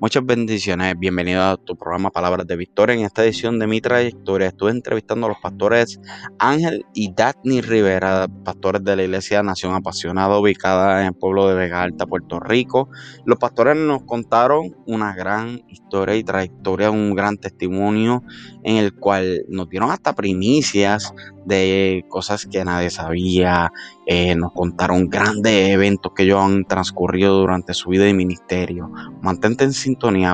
Muchas bendiciones, bienvenido a tu programa Palabras de Victoria. En esta edición de mi trayectoria estuve entrevistando a los pastores Ángel y Daphne Rivera, pastores de la Iglesia Nación Apasionada, ubicada en el pueblo de Vega Alta, Puerto Rico. Los pastores nos contaron una gran historia y trayectoria, un gran testimonio en el cual nos dieron hasta primicias de cosas que nadie sabía, eh, nos contaron grandes eventos que ellos han transcurrido durante su vida y ministerio. Mantente en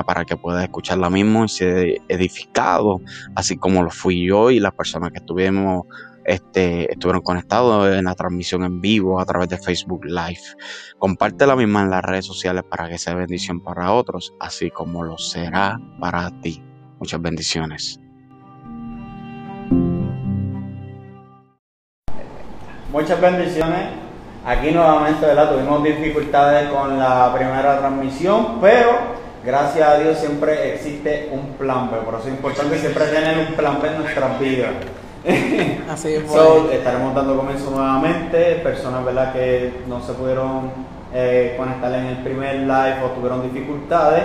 para que puedas escuchar la misma y ser edificado, así como lo fui yo y las personas que estuvimos este, estuvieron conectados en la transmisión en vivo a través de Facebook Live. Comparte la misma en las redes sociales para que sea bendición para otros, así como lo será para ti. Muchas bendiciones. Muchas bendiciones. Aquí nuevamente. Tuvimos dificultades con la primera transmisión, pero gracias a Dios siempre existe un plan B. Por eso es importante siempre tener un plan B en nuestras vidas. Así es. So, estaremos dando comienzo nuevamente. Personas ¿verdad? que no se pudieron eh, conectar en el primer live o tuvieron dificultades,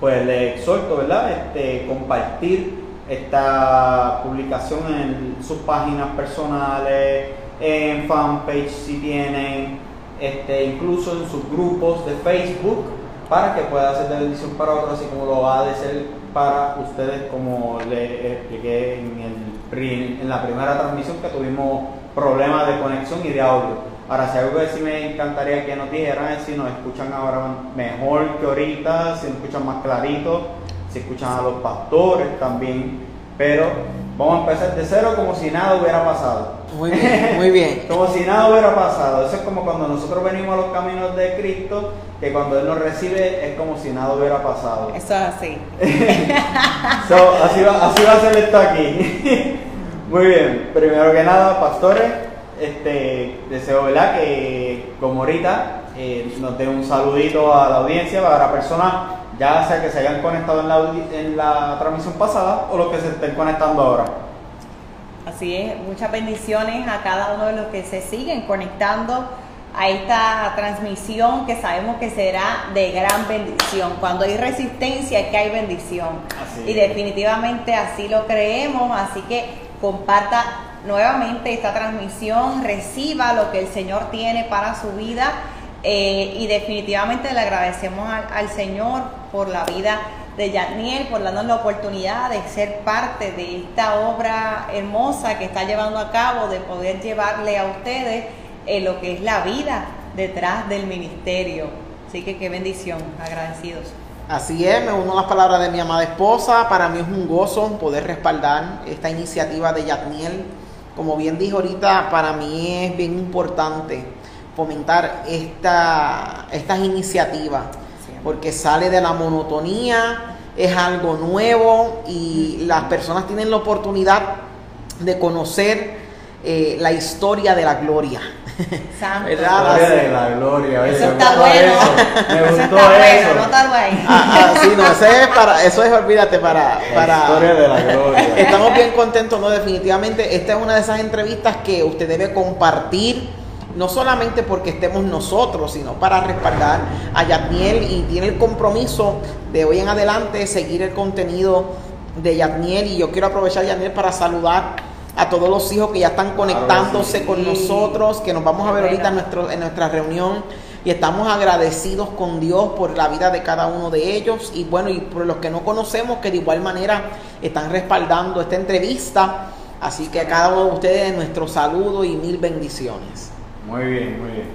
pues les exhorto ¿verdad? Este, compartir esta publicación en sus páginas personales, en fanpage si tienen, este, incluso en sus grupos de Facebook, para que pueda ser de bendición para otros, así como lo va a ser para ustedes, como les expliqué en, el, en la primera transmisión que tuvimos problemas de conexión y de audio. Ahora, si algo que sí me encantaría que nos dijeran es si nos escuchan ahora mejor que ahorita, si nos escuchan más clarito, si escuchan a los pastores también, pero vamos a empezar de cero como si nada hubiera pasado. Muy bien, muy bien. como si nada hubiera pasado. Eso es como cuando nosotros venimos a los caminos de Cristo, que cuando Él nos recibe es como si nada hubiera pasado. Eso es así. so, así, va, así va a ser esto aquí. muy bien, primero que nada, pastores, este, deseo ¿verdad? que como ahorita eh, nos dé un saludito a la audiencia para la persona ya sea que se hayan conectado en la, en la transmisión pasada o los que se estén conectando ahora. Así es, muchas bendiciones a cada uno de los que se siguen conectando a esta transmisión que sabemos que será de gran bendición. Cuando hay resistencia es que hay bendición. y definitivamente así lo creemos, así que comparta nuevamente esta transmisión, reciba lo que el Señor tiene para su vida eh, y definitivamente le agradecemos al, Señor por la vida de Yatniel, por darnos la oportunidad de ser parte de esta obra hermosa que está llevando a cabo, de poder llevarle a ustedes eh, lo que es la vida detrás del ministerio. Así que qué bendición, agradecidos. Así es, me uno a las palabras de mi amada esposa. Para mí es un gozo poder respaldar esta iniciativa de Yatniel. Como bien dijo ahorita, para mí es bien importante fomentar esta, estas iniciativas, porque sale de la monotonía, es algo nuevo y las personas tienen la oportunidad de conocer eh, la historia de la gloria. Santo. La historia de la gloria. Eso está bueno. Me eso gustó está eso. bueno, no está bueno. Ah, ah, sí, no, eso es para, eso es, olvídate, para, para... La historia de la gloria. Estamos bien contentos, ¿no? Definitivamente, esta es una de esas entrevistas que usted debe compartir no solamente porque estemos nosotros, sino para respaldar a Yatniel y tiene el compromiso de hoy en adelante seguir el contenido de Yatniel y yo quiero aprovechar Yatniel para saludar a todos los hijos que ya están conectándose con nosotros, que nos vamos a ver ahorita en, nuestro, en nuestra reunión y estamos agradecidos con Dios por la vida de cada uno de ellos y bueno, y por los que no conocemos que de igual manera están respaldando esta entrevista. Así que a cada uno de ustedes nuestro saludo y mil bendiciones. Muy bien, muy bien.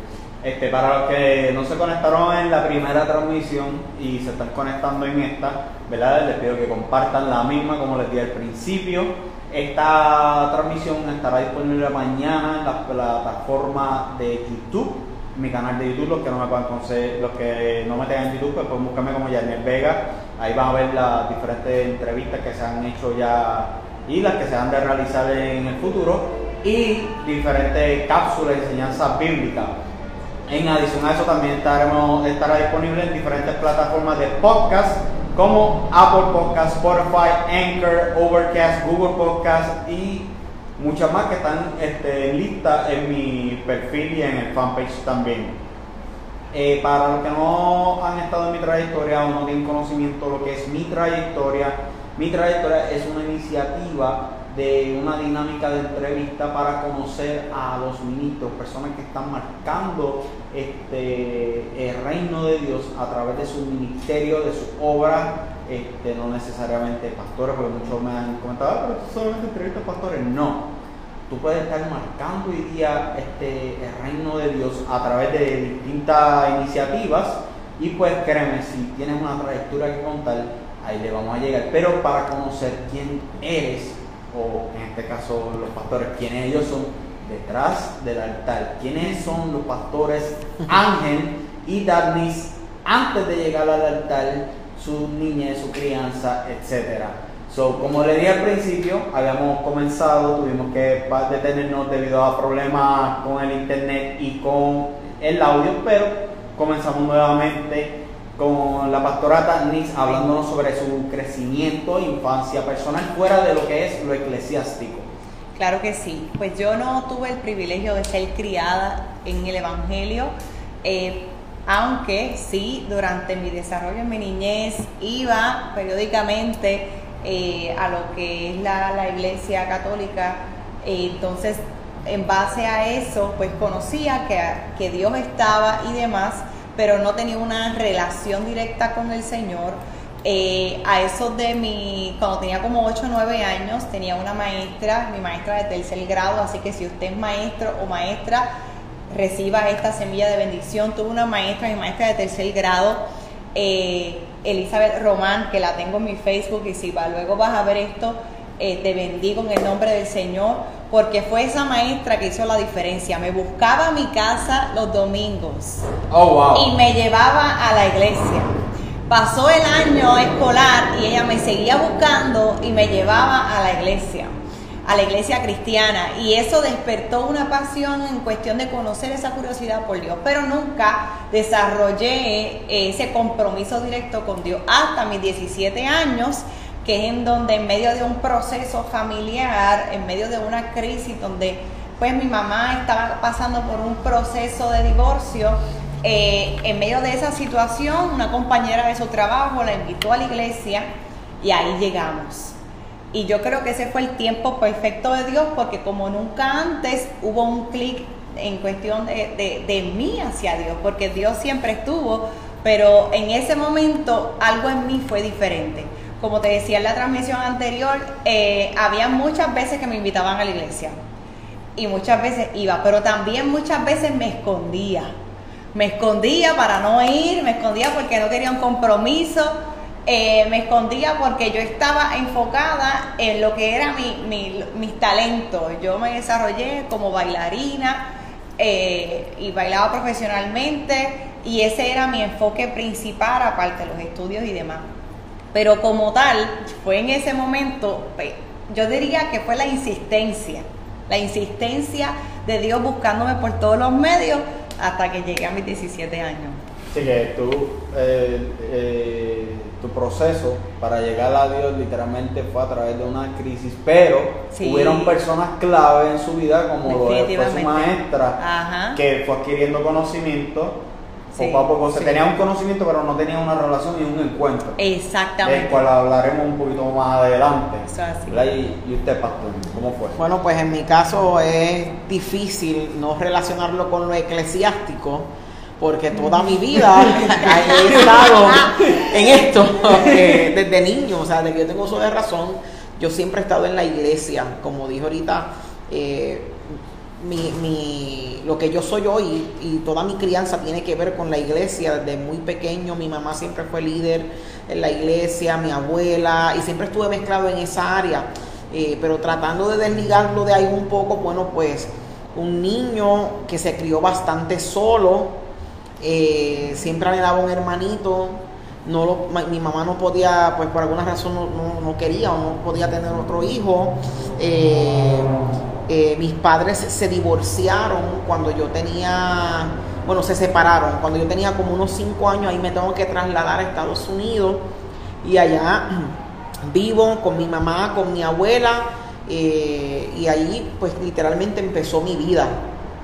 Este, para los que no se conectaron en la primera transmisión y se están conectando en esta, ¿verdad? Les pido que compartan la misma como les di al principio. Esta transmisión estará disponible mañana en la plataforma de YouTube, mi canal de YouTube, los que no me puedan conocer, los que no me tengan en YouTube, pues pueden buscarme como Yarniel Vega. Ahí van a ver las diferentes entrevistas que se han hecho ya y las que se han de realizar en el futuro y diferentes cápsulas de enseñanza bíblica. En adición a eso también estaremos, estará disponible en diferentes plataformas de podcast como Apple Podcast, Spotify, Anchor, Overcast, Google Podcast y muchas más que están este, listas en mi perfil y en el fanpage también. Eh, para los que no han estado en mi trayectoria o no tienen conocimiento de lo que es mi trayectoria, mi trayectoria es una iniciativa de una dinámica de entrevista para conocer a los ministros, personas que están marcando este, el reino de Dios a través de su ministerio, de su obra, este, no necesariamente pastores, porque muchos me han comentado, ah, pero solamente entrevistas pastores. No, tú puedes estar marcando hoy día este, el reino de Dios a través de distintas iniciativas y pues créeme, si tienes una trayectoria que contar, ahí le vamos a llegar. Pero para conocer quién eres, o en este caso los pastores, quiénes ellos son detrás del altar, quiénes son los pastores Ángel y Darnis antes de llegar al altar, su niñez, su crianza, etcétera. So, como le dije al principio, habíamos comenzado, tuvimos que detenernos debido a problemas con el internet y con el audio, pero comenzamos nuevamente con la pastora Nis hablándonos sobre su crecimiento infancia personal fuera de lo que es lo eclesiástico. Claro que sí, pues yo no tuve el privilegio de ser criada en el Evangelio, eh, aunque sí, durante mi desarrollo en mi niñez iba periódicamente eh, a lo que es la, iglesia católica. Eh, entonces, en base a eso, pues conocía que, que Dios estaba y demás, pero no tenía una relación directa con el Señor. Eh, a eso de mi, cuando tenía como 8 o 9 años, tenía una maestra, mi maestra de tercer grado, así que si usted es maestro o maestra, reciba esta semilla de bendición. Tuve una maestra, mi maestra de tercer grado, eh, Elizabeth Román, que la tengo en mi Facebook y si va, luego vas a ver esto, eh, te bendigo en el nombre del Señor, porque fue esa maestra que hizo la diferencia. Me buscaba a mi casa los domingos oh, y me llevaba a la iglesia. Pasó el año escolar y ella me seguía buscando y me llevaba a la iglesia a la iglesia cristiana y eso despertó una pasión en cuestión de conocer esa curiosidad por Dios, pero nunca desarrollé ese compromiso directo con Dios hasta mis 17 años, que es en donde en medio de un proceso familiar, en medio de una crisis donde pues mi mamá estaba pasando por un proceso de divorcio, eh, en medio de esa situación una compañera de su trabajo la invitó a la iglesia y ahí llegamos y yo creo que ese fue el tiempo perfecto de Dios porque como nunca antes hubo un clic en cuestión de, de, mí hacia Dios, porque Dios siempre estuvo, pero en ese momento algo en mí fue diferente. Como te decía en la transmisión anterior, eh, había muchas veces que me invitaban a la iglesia y muchas veces iba, pero también muchas veces me escondía. Me escondía para no ir, me escondía porque no quería un compromiso eh, me escondía porque yo estaba enfocada en lo que era mi, mis talentos. Yo me desarrollé como bailarina eh, y bailaba profesionalmente y ese era mi enfoque principal, aparte de los estudios y demás. Pero como tal, fue en ese momento, yo diría que fue la insistencia, la insistencia de Dios buscándome por todos los medios hasta que llegué a mis 17 años. Así que tú, eh, eh, tu proceso para llegar a Dios literalmente fue a través de una crisis, pero hubieron personas clave en su vida, como lo fue su maestra, que fue adquiriendo conocimiento. Poco a poco se tenía un conocimiento, pero no tenía una relación ni un encuentro. Exactamente. Del cual hablaremos un poquito más adelante. Y, y usted, pastor, ¿cómo fue? Bueno, pues en mi caso es difícil no relacionarlo con lo eclesiástico porque toda mi vida he estado en esto eh, desde niño, o sea, desde que yo tengo uso de razón, yo siempre he estado en la iglesia, como dijo ahorita, eh, mi, lo que yo soy hoy y toda mi crianza tiene que ver con la iglesia, desde muy pequeño mi mamá siempre fue líder en la iglesia, mi abuela, y siempre estuve mezclado en esa área, eh, pero tratando de desligarlo de ahí un poco, bueno, pues un niño que se crió bastante solo, eh, siempre me daba un hermanito, no mi mamá no podía, pues por alguna razón no, quería o no podía tener otro hijo. Eh, eh, mis padres se divorciaron cuando yo tenía, bueno, se separaron, cuando yo tenía como unos cinco años, ahí me tengo que trasladar a Estados Unidos y allá vivo con mi mamá, con mi abuela, y ahí pues literalmente empezó mi vida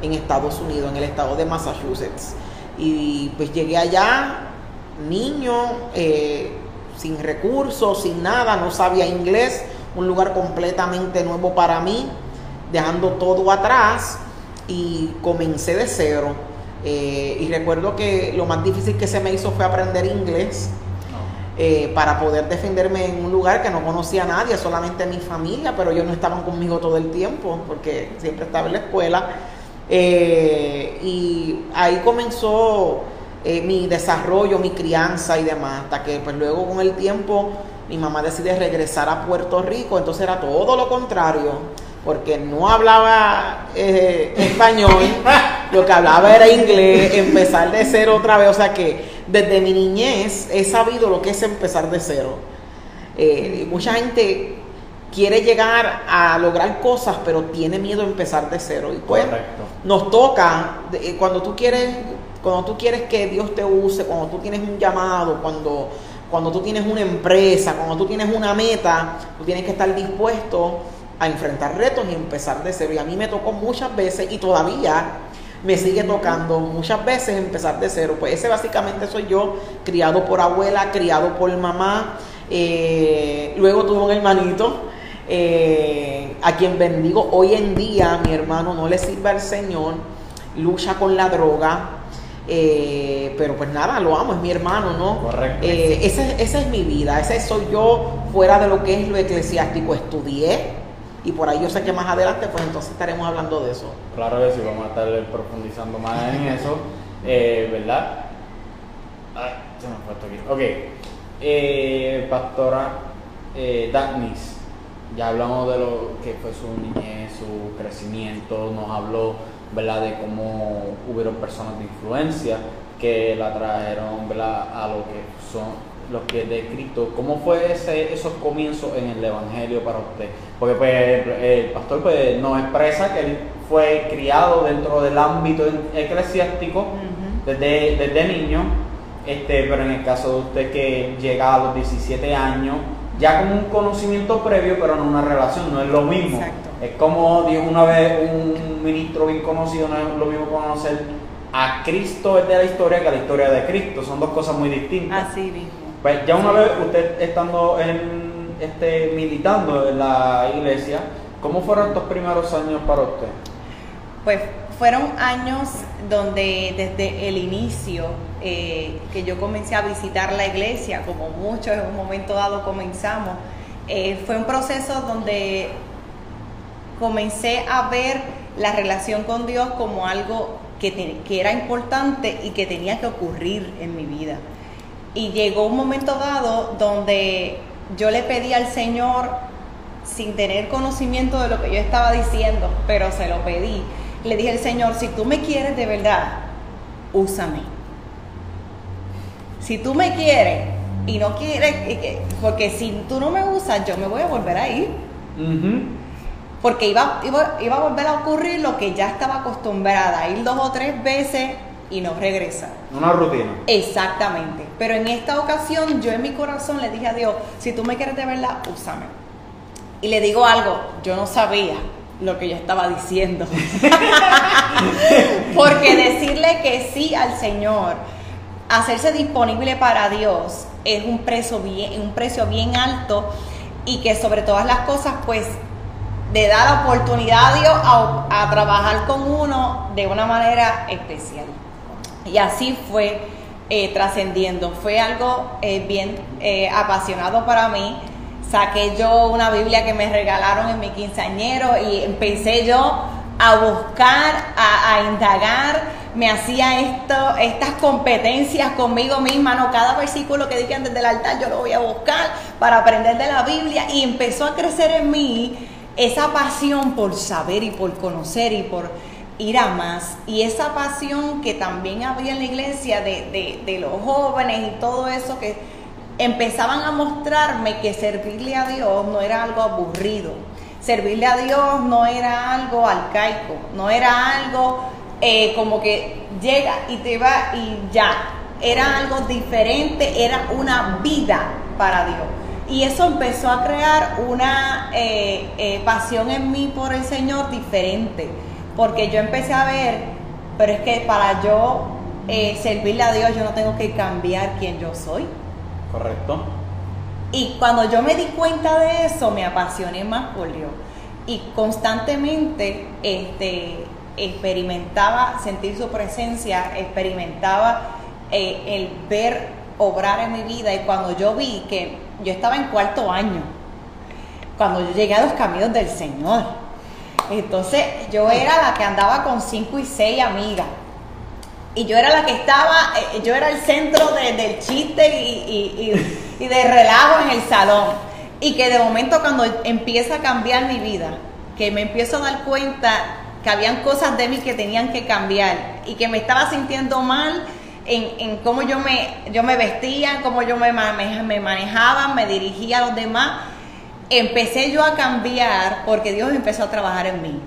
en Estados Unidos, en el estado de Massachusetts. Y pues llegué allá, niño, eh, sin recursos, sin nada, no sabía inglés, un lugar completamente nuevo para mí, dejando todo atrás y comencé de cero. Eh, y recuerdo que lo más difícil que se me hizo fue aprender inglés. Eh, para poder defenderme en un lugar que no conocía a nadie, solamente mi familia, pero ellos no estaban conmigo todo el tiempo porque siempre estaba en la escuela. Y ahí comenzó mi desarrollo, mi crianza y demás, hasta que pues luego con el tiempo mi mamá decide regresar a Puerto Rico, entonces era todo lo contrario porque no hablaba eh, español, lo que hablaba era inglés, empezar de cero otra vez, o sea que desde mi niñez he sabido lo que es empezar de cero. Eh, mucha gente quiere llegar a lograr cosas, pero tiene miedo a empezar de cero. Y pues nos toca, eh, cuando tú quieres, cuando tú quieres que Dios te use, cuando tú tienes un llamado, cuando, cuando tú tienes una empresa, cuando tú tienes una meta, tú tienes que estar dispuesto a enfrentar retos y empezar de cero. Y a mí me tocó muchas veces y todavía me sigue tocando muchas veces empezar de cero. Pues ese básicamente soy yo, criado por abuela, criado por mamá. Eh, luego tuve un hermanito eh, a quien bendigo. Hoy en día mi hermano no le sirve al Señor, lucha con la droga. Eh, pero pues nada, lo amo, es mi hermano, ¿no? Correcto. esa, esa es mi vida, ese soy yo fuera de lo que es lo eclesiástico. Estudié, y por ahí yo sé que más adelante pues entonces estaremos hablando de eso. Claro que sí, vamos a estar profundizando más en eso, eh, ¿verdad? Ay, se me fue esto aquí. Ok, eh, pastora eh, Dagnis, ya hablamos de lo que fue su niñez, su crecimiento, nos habló, ¿verdad?, de cómo hubieron personas de influencia que la trajeron, ¿verdad?, a lo que son los que de Cristo, ¿cómo fue ese, esos comienzos en el Evangelio para usted? Porque pues, el pastor pues, nos expresa que él fue criado dentro del ámbito eclesiástico desde, desde niño, este, pero en el caso de usted que llega a los 17 años, ya con un conocimiento previo, pero no una relación, no es lo mismo. Es como dijo una vez un ministro bien conocido, no es lo mismo conocer a Cristo de la historia que a la historia de Cristo, son dos cosas muy distintas. Así mismo. Pues ya una vez usted estando en, este, militando en la iglesia, ¿cómo fueron estos primeros años para usted? Pues fueron años donde desde el inicio eh, que yo comencé a visitar la iglesia, como muchos en un momento dado comenzamos, eh, fue un proceso donde comencé a ver la relación con Dios como algo que, era importante y que tenía que ocurrir en mi vida. Y llegó un momento dado donde yo le pedí al Señor, sin tener conocimiento de lo que yo estaba diciendo, pero se lo pedí. Le dije al Señor, si tú me quieres de verdad, úsame. Si tú me quieres y no quieres, porque si tú no me usas, yo me voy a volver a ir. Porque iba, iba, iba a volver a ocurrir lo que ya estaba acostumbrada, ir dos o tres veces y no regresa. Una rutina. Exactamente. Pero en esta ocasión yo en mi corazón le dije a Dios, si tú me quieres de verdad, úsame. Y le digo algo, yo no sabía lo que yo estaba diciendo. Porque decirle que sí al Señor, hacerse disponible para Dios, es un precio bien, un precio bien alto y que sobre todas las cosas, pues, le da la oportunidad a Dios a trabajar con uno de una manera especial. Y así fue eh, trascendiendo. Fue algo eh, bien eh, apasionado para mí. Saqué yo una Biblia que me regalaron en mi quinceañero y empecé yo a buscar, a, indagar, me hacía esto, estas competencias conmigo misma, no cada versículo que digan desde el altar yo lo voy a buscar para aprender de la Biblia y empezó a crecer en mí esa pasión por saber y por conocer y por ir a más. Y esa pasión que también había en la iglesia de, los jóvenes y todo eso que empezaban a mostrarme que servirle a Dios no era algo aburrido. Servirle a Dios no era algo arcaico, no era algo eh, como que llega y te va y ya. Era algo diferente, era una vida para Dios. Y eso empezó a crear una eh, eh, pasión en mí por el Señor diferente porque yo empecé a ver, pero es que para yo eh, servirle a Dios, yo no tengo que cambiar quién yo soy. Correcto. Y cuando yo me di cuenta de eso, me apasioné más por Dios. Y constantemente este, experimentaba sentir su presencia, experimentaba el ver obrar en mi vida. Y cuando yo vi que yo estaba en cuarto año, cuando yo llegué a los caminos del Señor, entonces yo era la que andaba con cinco y seis amigas. Y yo era la que estaba, eh, yo era el centro del chiste y, y, de relajo en el salón. Y que de momento cuando empieza a cambiar mi vida, que me empiezo a dar cuenta que habían cosas de mí que tenían que cambiar y que me estaba sintiendo mal en, en cómo yo me, yo me vestía, cómo yo me, me manejaba, me dirigía a los demás, empecé yo a cambiar porque Dios empezó a trabajar en mí.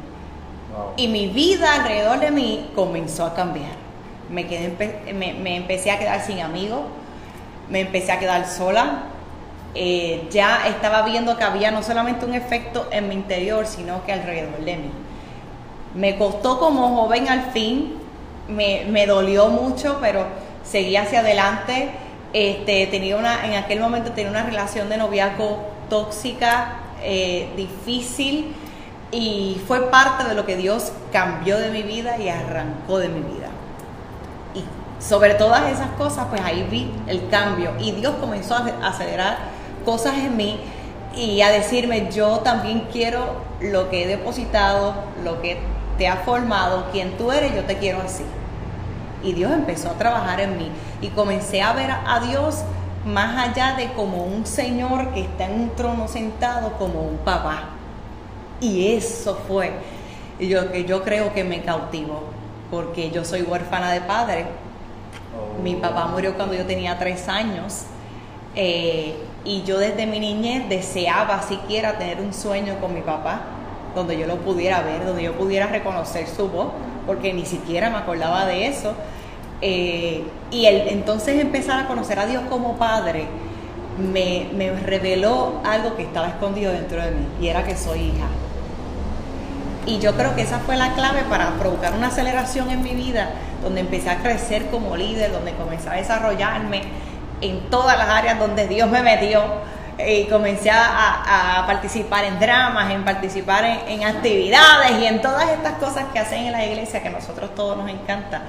Y mi vida alrededor de mí comenzó a cambiar me, quedé, me, empecé a quedar sin amigos, me empecé a quedar sola. Eh, ya estaba viendo que había no solamente un efecto en mi interior, sino que alrededor de mí. Me costó como joven al fin, me, dolió mucho, pero seguí hacia adelante. Este, tenía una, en aquel momento tenía una relación de noviazgo tóxica, eh, difícil, y fue parte de lo que Dios cambió de mi vida y arrancó de mi vida sobre todas esas cosas, pues ahí vi el cambio y Dios comenzó a acelerar cosas en mí y a decirme, yo también quiero lo que he depositado, lo que te ha formado, quien tú eres, yo te quiero así. Y Dios empezó a trabajar en mí. Y comencé a ver a Dios más allá de como un Señor que está en un trono sentado, como un papá. Y eso fue lo que yo creo que me cautivó, porque yo soy huérfana de padre, mi papá murió cuando yo tenía tres años eh, y yo desde mi niñez deseaba siquiera tener un sueño con mi papá, donde yo lo pudiera ver, donde yo pudiera reconocer su voz, porque ni siquiera me acordaba de eso. Eh, y entonces empezar a conocer a Dios como Padre me, me reveló algo que estaba escondido dentro de mí, y era que soy hija. Y yo creo que esa fue la clave para provocar una aceleración en mi vida donde empecé a crecer como líder, donde comencé a desarrollarme en todas las áreas donde Dios me metió y comencé a, participar en dramas, en participar en, actividades y en todas estas cosas que hacen en la iglesia que a nosotros todos nos encanta.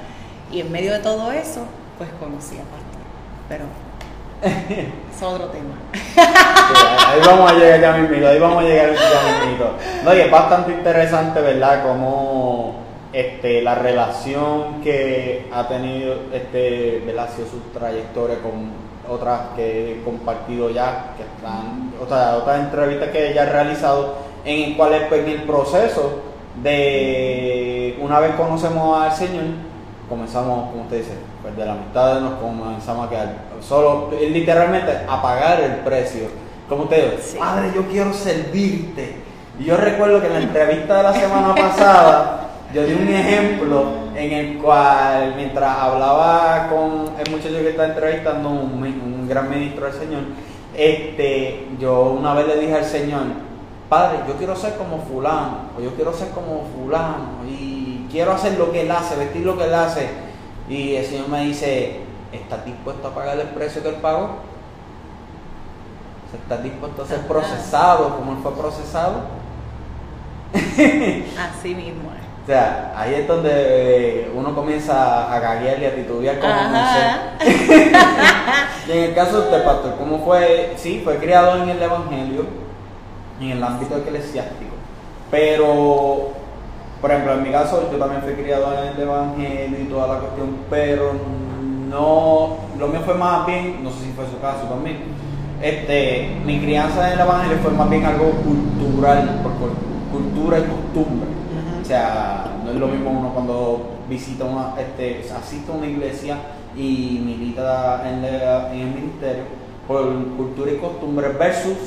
Y en medio de todo eso, pues conocí a Pastor. Pero es otro tema. ahí vamos a llegar ya mismo, ahí vamos a llegar ya mismo. No, y es bastante interesante, ¿verdad? Como este, la relación que ha tenido este Velasco su trayectoria con otras que he compartido ya, que están, o sea, otras entrevistas que ya he realizado, en el cual pues, en el proceso de una vez conocemos al Señor, comenzamos, como usted dice, pues de la mitad nos comenzamos a quedar, solo literalmente a pagar el precio. Como usted dice, Padre, yo quiero servirte. Y yo recuerdo que en la entrevista de la semana pasada, yo di un ejemplo en el cual, mientras hablaba con el muchacho que está entrevistando, un, gran ministro del Señor, este, yo una vez le dije al Señor, Padre, yo quiero ser como fulano, o yo quiero ser como fulano, y quiero hacer lo que él hace, vestir lo que él hace. Y el Señor me dice, ¿estás dispuesto a pagar el precio que él pagó? ¿Estás dispuesto a ser procesado como él fue procesado? Así mismo. O sea, ahí es donde uno comienza a gaguear y a titubear como y en el caso de este pastor, ¿cómo fue? Sí, fue criado en el Evangelio, en el ámbito eclesiástico. Pero, por ejemplo, en mi caso, yo también fui criado en el Evangelio y toda la cuestión, pero no, lo mío fue más bien, no sé si fue su caso también, este, mi crianza en el Evangelio fue más bien algo cultural, por cultura y costumbre sea, no es lo mismo uno cuando visita una, este, asiste a una iglesia y milita en, el ministerio por cultura y costumbre versus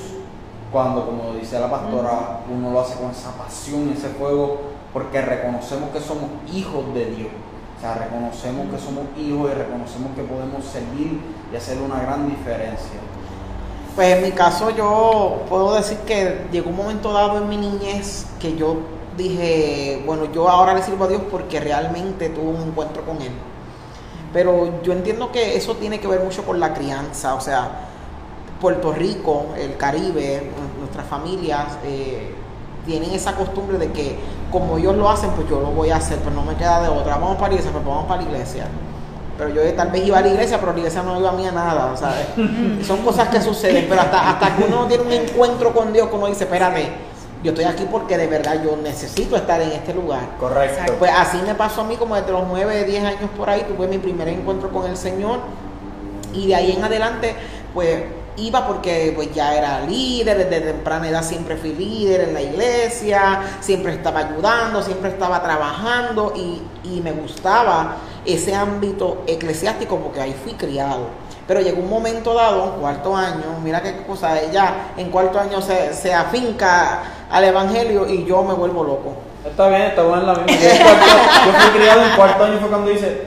cuando, como dice la pastora, uno lo hace con esa pasión, ese fuego, porque reconocemos que somos hijos de Dios. O sea, reconocemos que somos hijos y reconocemos que podemos servir y hacer una gran diferencia. Pues en mi caso yo puedo decir que llegó un momento dado en mi niñez que yo dije, bueno, yo ahora le sirvo a Dios porque realmente tuve un encuentro con Él. Pero yo entiendo que eso tiene que ver mucho con la crianza, o sea, Puerto Rico, el Caribe, nuestras familias eh, tienen esa costumbre de que como ellos lo hacen, pues yo lo voy a hacer, pues no me queda de otra. Vamos para la iglesia, pues vamos para la iglesia. Pero yo tal vez iba a la iglesia, pero la iglesia no iba a mí a nada, ¿sabes? Son cosas que suceden, pero hasta, hasta que uno tiene un encuentro con Dios, que uno dice, espérame, yo estoy aquí porque de verdad yo necesito estar en este lugar. Correcto. Pues así me pasó a mí como desde los 9, 10 años por ahí, tuve mi primer encuentro con el Señor y de ahí en adelante, pues iba porque pues ya era líder, desde temprana edad siempre fui líder en la iglesia, siempre estaba ayudando, siempre estaba trabajando y, y me gustaba ese ámbito eclesiástico porque ahí fui criado. Pero llegó un momento dado, cuarto año, mira qué cosa, ella en cuarto año se, se afinca al evangelio y yo me vuelvo loco. Está bien, está bueno la misma. Yo, en cuarto- yo fui criado en cuarto año, fue cuando dice,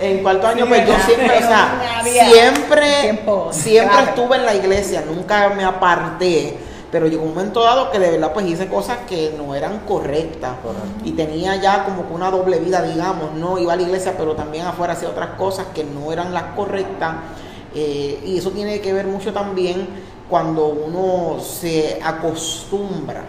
En cuarto año, Sí, pues yo siempre, o sea, siempre, tiempo siempre estuve en la iglesia, nunca me aparté. Pero llegó un momento dado que de verdad pues hice cosas que no eran correctas. Correcto. Y tenía ya como que una doble vida, digamos, ¿no? Iba a la iglesia, pero también afuera hacía otras cosas que no eran las correctas. Eh, y eso tiene que ver mucho también cuando uno se acostumbra,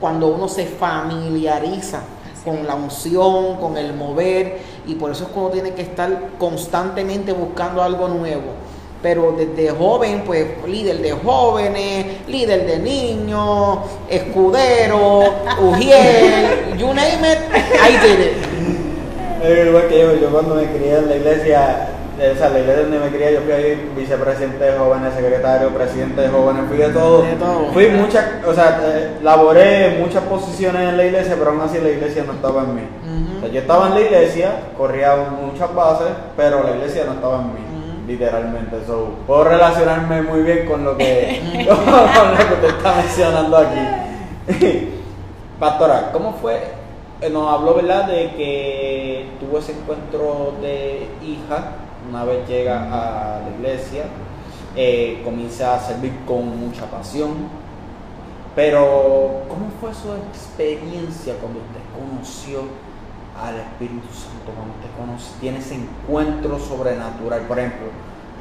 cuando uno se familiariza con la unción, con el mover, y por eso es que uno tiene que estar constantemente buscando algo nuevo. Pero desde joven, pues líder de jóvenes, líder de niños, escudero, ujiel, you name it, I did it. Igual que yo, yo cuando me crié en la iglesia, o sea, la iglesia donde me crié, yo fui ahí vicepresidente de jóvenes, secretario, presidente de jóvenes, fui de todo. De todo. Fui muchas, o sea, eh, laboré muchas posiciones en la iglesia, pero aún así la iglesia no estaba en mí. O sea, yo estaba en la iglesia, corría muchas bases, pero la iglesia no estaba en mí. Literalmente, so, puedo relacionarme muy bien con lo que, con lo que usted está mencionando aquí. Pastora, ¿cómo fue? Eh, Nos habló, ¿verdad?, de que tuvo ese encuentro de hija, una vez llega a la iglesia, eh, comienza a servir con mucha pasión, pero ¿cómo fue su experiencia cuando usted conoció al Espíritu Santo, cuando usted conoce, tiene ese encuentro sobrenatural? Por ejemplo,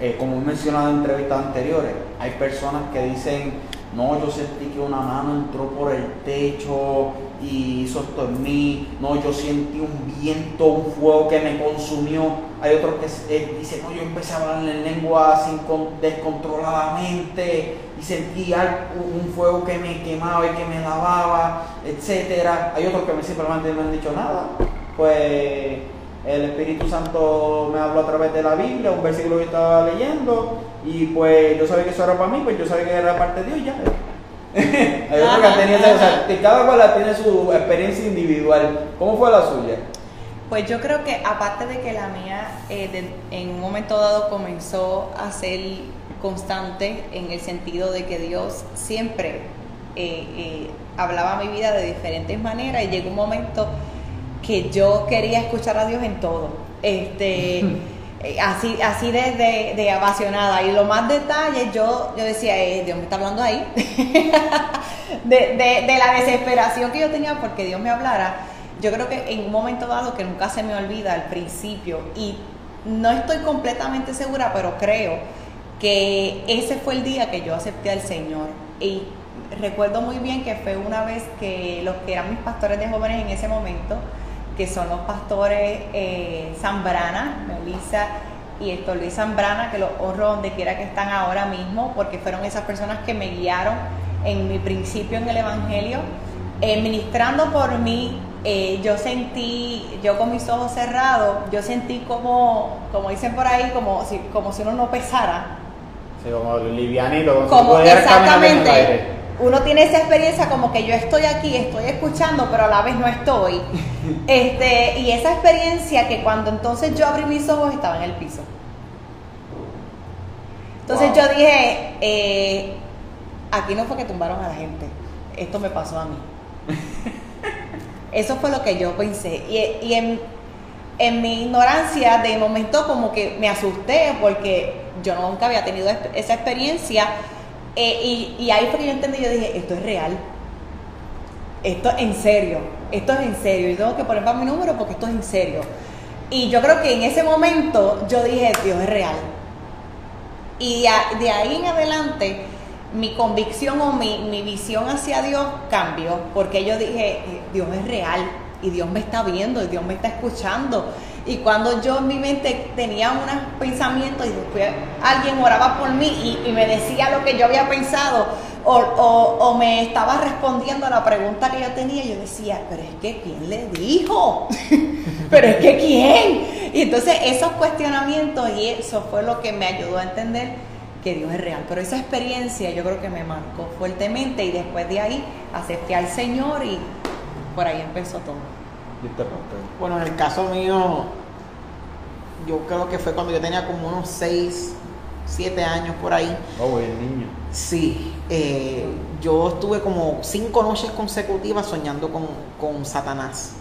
eh, como he mencionado en entrevistas anteriores, hay personas que dicen, no, yo sentí que una mano entró por el techo y hizo en mí, no, yo sentí un viento, un fuego que me consumió. Hay otros que eh, dicen, no, yo empecé a hablar en lengua sin con- descontroladamente y sentí un fuego que me quemaba y que me lavaba, etcétera. Hay otros que me simplemente no han dicho nada. Pues el Espíritu Santo me habló a través de la Biblia, un versículo que estaba leyendo, y pues yo sabía que eso era para mí, pues yo sabía que era parte de Dios ya. Hay que esa- o sea, que cada cual tiene su experiencia individual. ¿Cómo fue la suya? Pues yo creo que aparte de que la mía eh, de- en un momento dado comenzó a ser constante en el sentido de que Dios siempre eh, eh, hablaba mi vida de diferentes maneras y llegó un momento que yo quería escuchar a Dios en todo. Este, así, así de, de- de apasionada. Y lo más detalles, yo, yo decía, eh, Dios me está hablando ahí. de, de- de la desesperación que yo tenía porque Dios me hablara. Yo creo que en un momento dado que nunca se me olvida al principio, y no estoy completamente segura, pero creo que ese fue el día que yo acepté al Señor. Y recuerdo muy bien que fue una vez que los que eran mis pastores de jóvenes en ese momento, que son los pastores eh, Zambrana, Melissa y Héctor Luis Zambrana, que los honro donde quiera que están ahora mismo, porque fueron esas personas que me guiaron en mi principio en el Evangelio. Eh, ministrando por mí, eh, yo sentí, yo con mis ojos cerrados, yo sentí como, como dicen por ahí, como si, como si uno no pesara, Sí, como livianito, como, como exactamente uno tiene esa experiencia como que yo estoy aquí estoy escuchando pero a la vez no estoy. Este y esa experiencia que cuando entonces yo abrí mis ojos estaba en el piso. Entonces Wow. yo dije eh, aquí no fue que tumbaron a la gente esto me pasó a mí. Eso fue lo que yo pensé. Y, y en, en mi ignorancia de momento como que me asusté porque yo nunca había tenido esa experiencia eh, y, ahí fue que yo entendí, yo dije, esto es real, esto es en serio, esto es en serio, y tengo que poner para mi número porque esto es en serio. Y yo creo que en ese momento yo dije, Dios es real. Y de, de ahí en adelante mi convicción o mi, mi, visión hacia Dios cambió, porque yo dije, Dios es real y Dios me está viendo y Dios me está escuchando. Y cuando yo en mi mente tenía unos pensamientos y después alguien oraba por mí y, y me decía lo que yo había pensado o, o, o, me estaba respondiendo a la pregunta que yo tenía, yo decía, pero es que ¿quién le dijo? pero es que ¿quién? Y entonces esos cuestionamientos y eso fue lo que me ayudó a entender que Dios es real. Pero esa experiencia yo creo que me marcó fuertemente y después de ahí acepté al Señor y por ahí empezó todo. Bueno, en el caso mío, yo creo que fue cuando yo tenía como unos 6, 7 años por ahí. Oh, el niño. Sí, eh, yo estuve como 5 noches consecutivas soñando con, con Satanás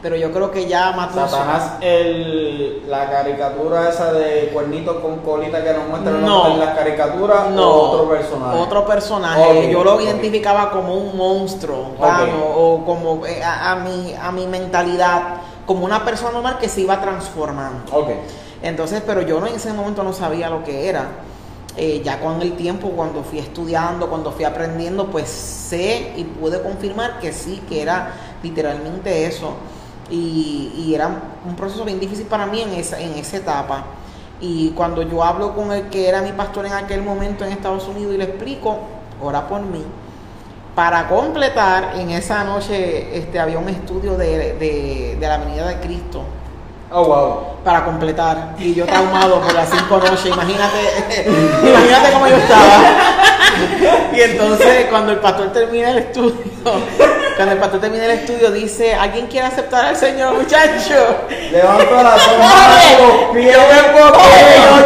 pero yo creo que ya mató Satanás el, la caricatura esa de cuernito con colita que nos muestran no, en las caricaturas no, o otro personaje otro personaje. Okay, yo lo okay. identificaba como un monstruo okay. o como eh, a, a, mi a mi mentalidad como una persona normal que se iba transformando. Entonces pero yo no en ese momento no sabía lo que era. Eh, ya con el tiempo, cuando fui estudiando, cuando fui aprendiendo, pues sé y pude confirmar que sí, que era literalmente eso y, y, era un proceso bien difícil para mí en esa, en esa etapa. Y cuando yo hablo con el que era mi pastor en aquel momento en Estados Unidos y le explico, ora por mí. Para completar, en esa noche este, había un estudio de, de, de la Avenida de Cristo. Oh, wow. Para completar. Y yo traumado por las cinco noches. Imagínate, imagínate cómo yo estaba. y entonces, cuando el pastor termina el estudio, cuando el pastor termina el estudio, dice: ¿Alguien quiere aceptar al Señor, muchacho? Levanto la mano. Yo, yo,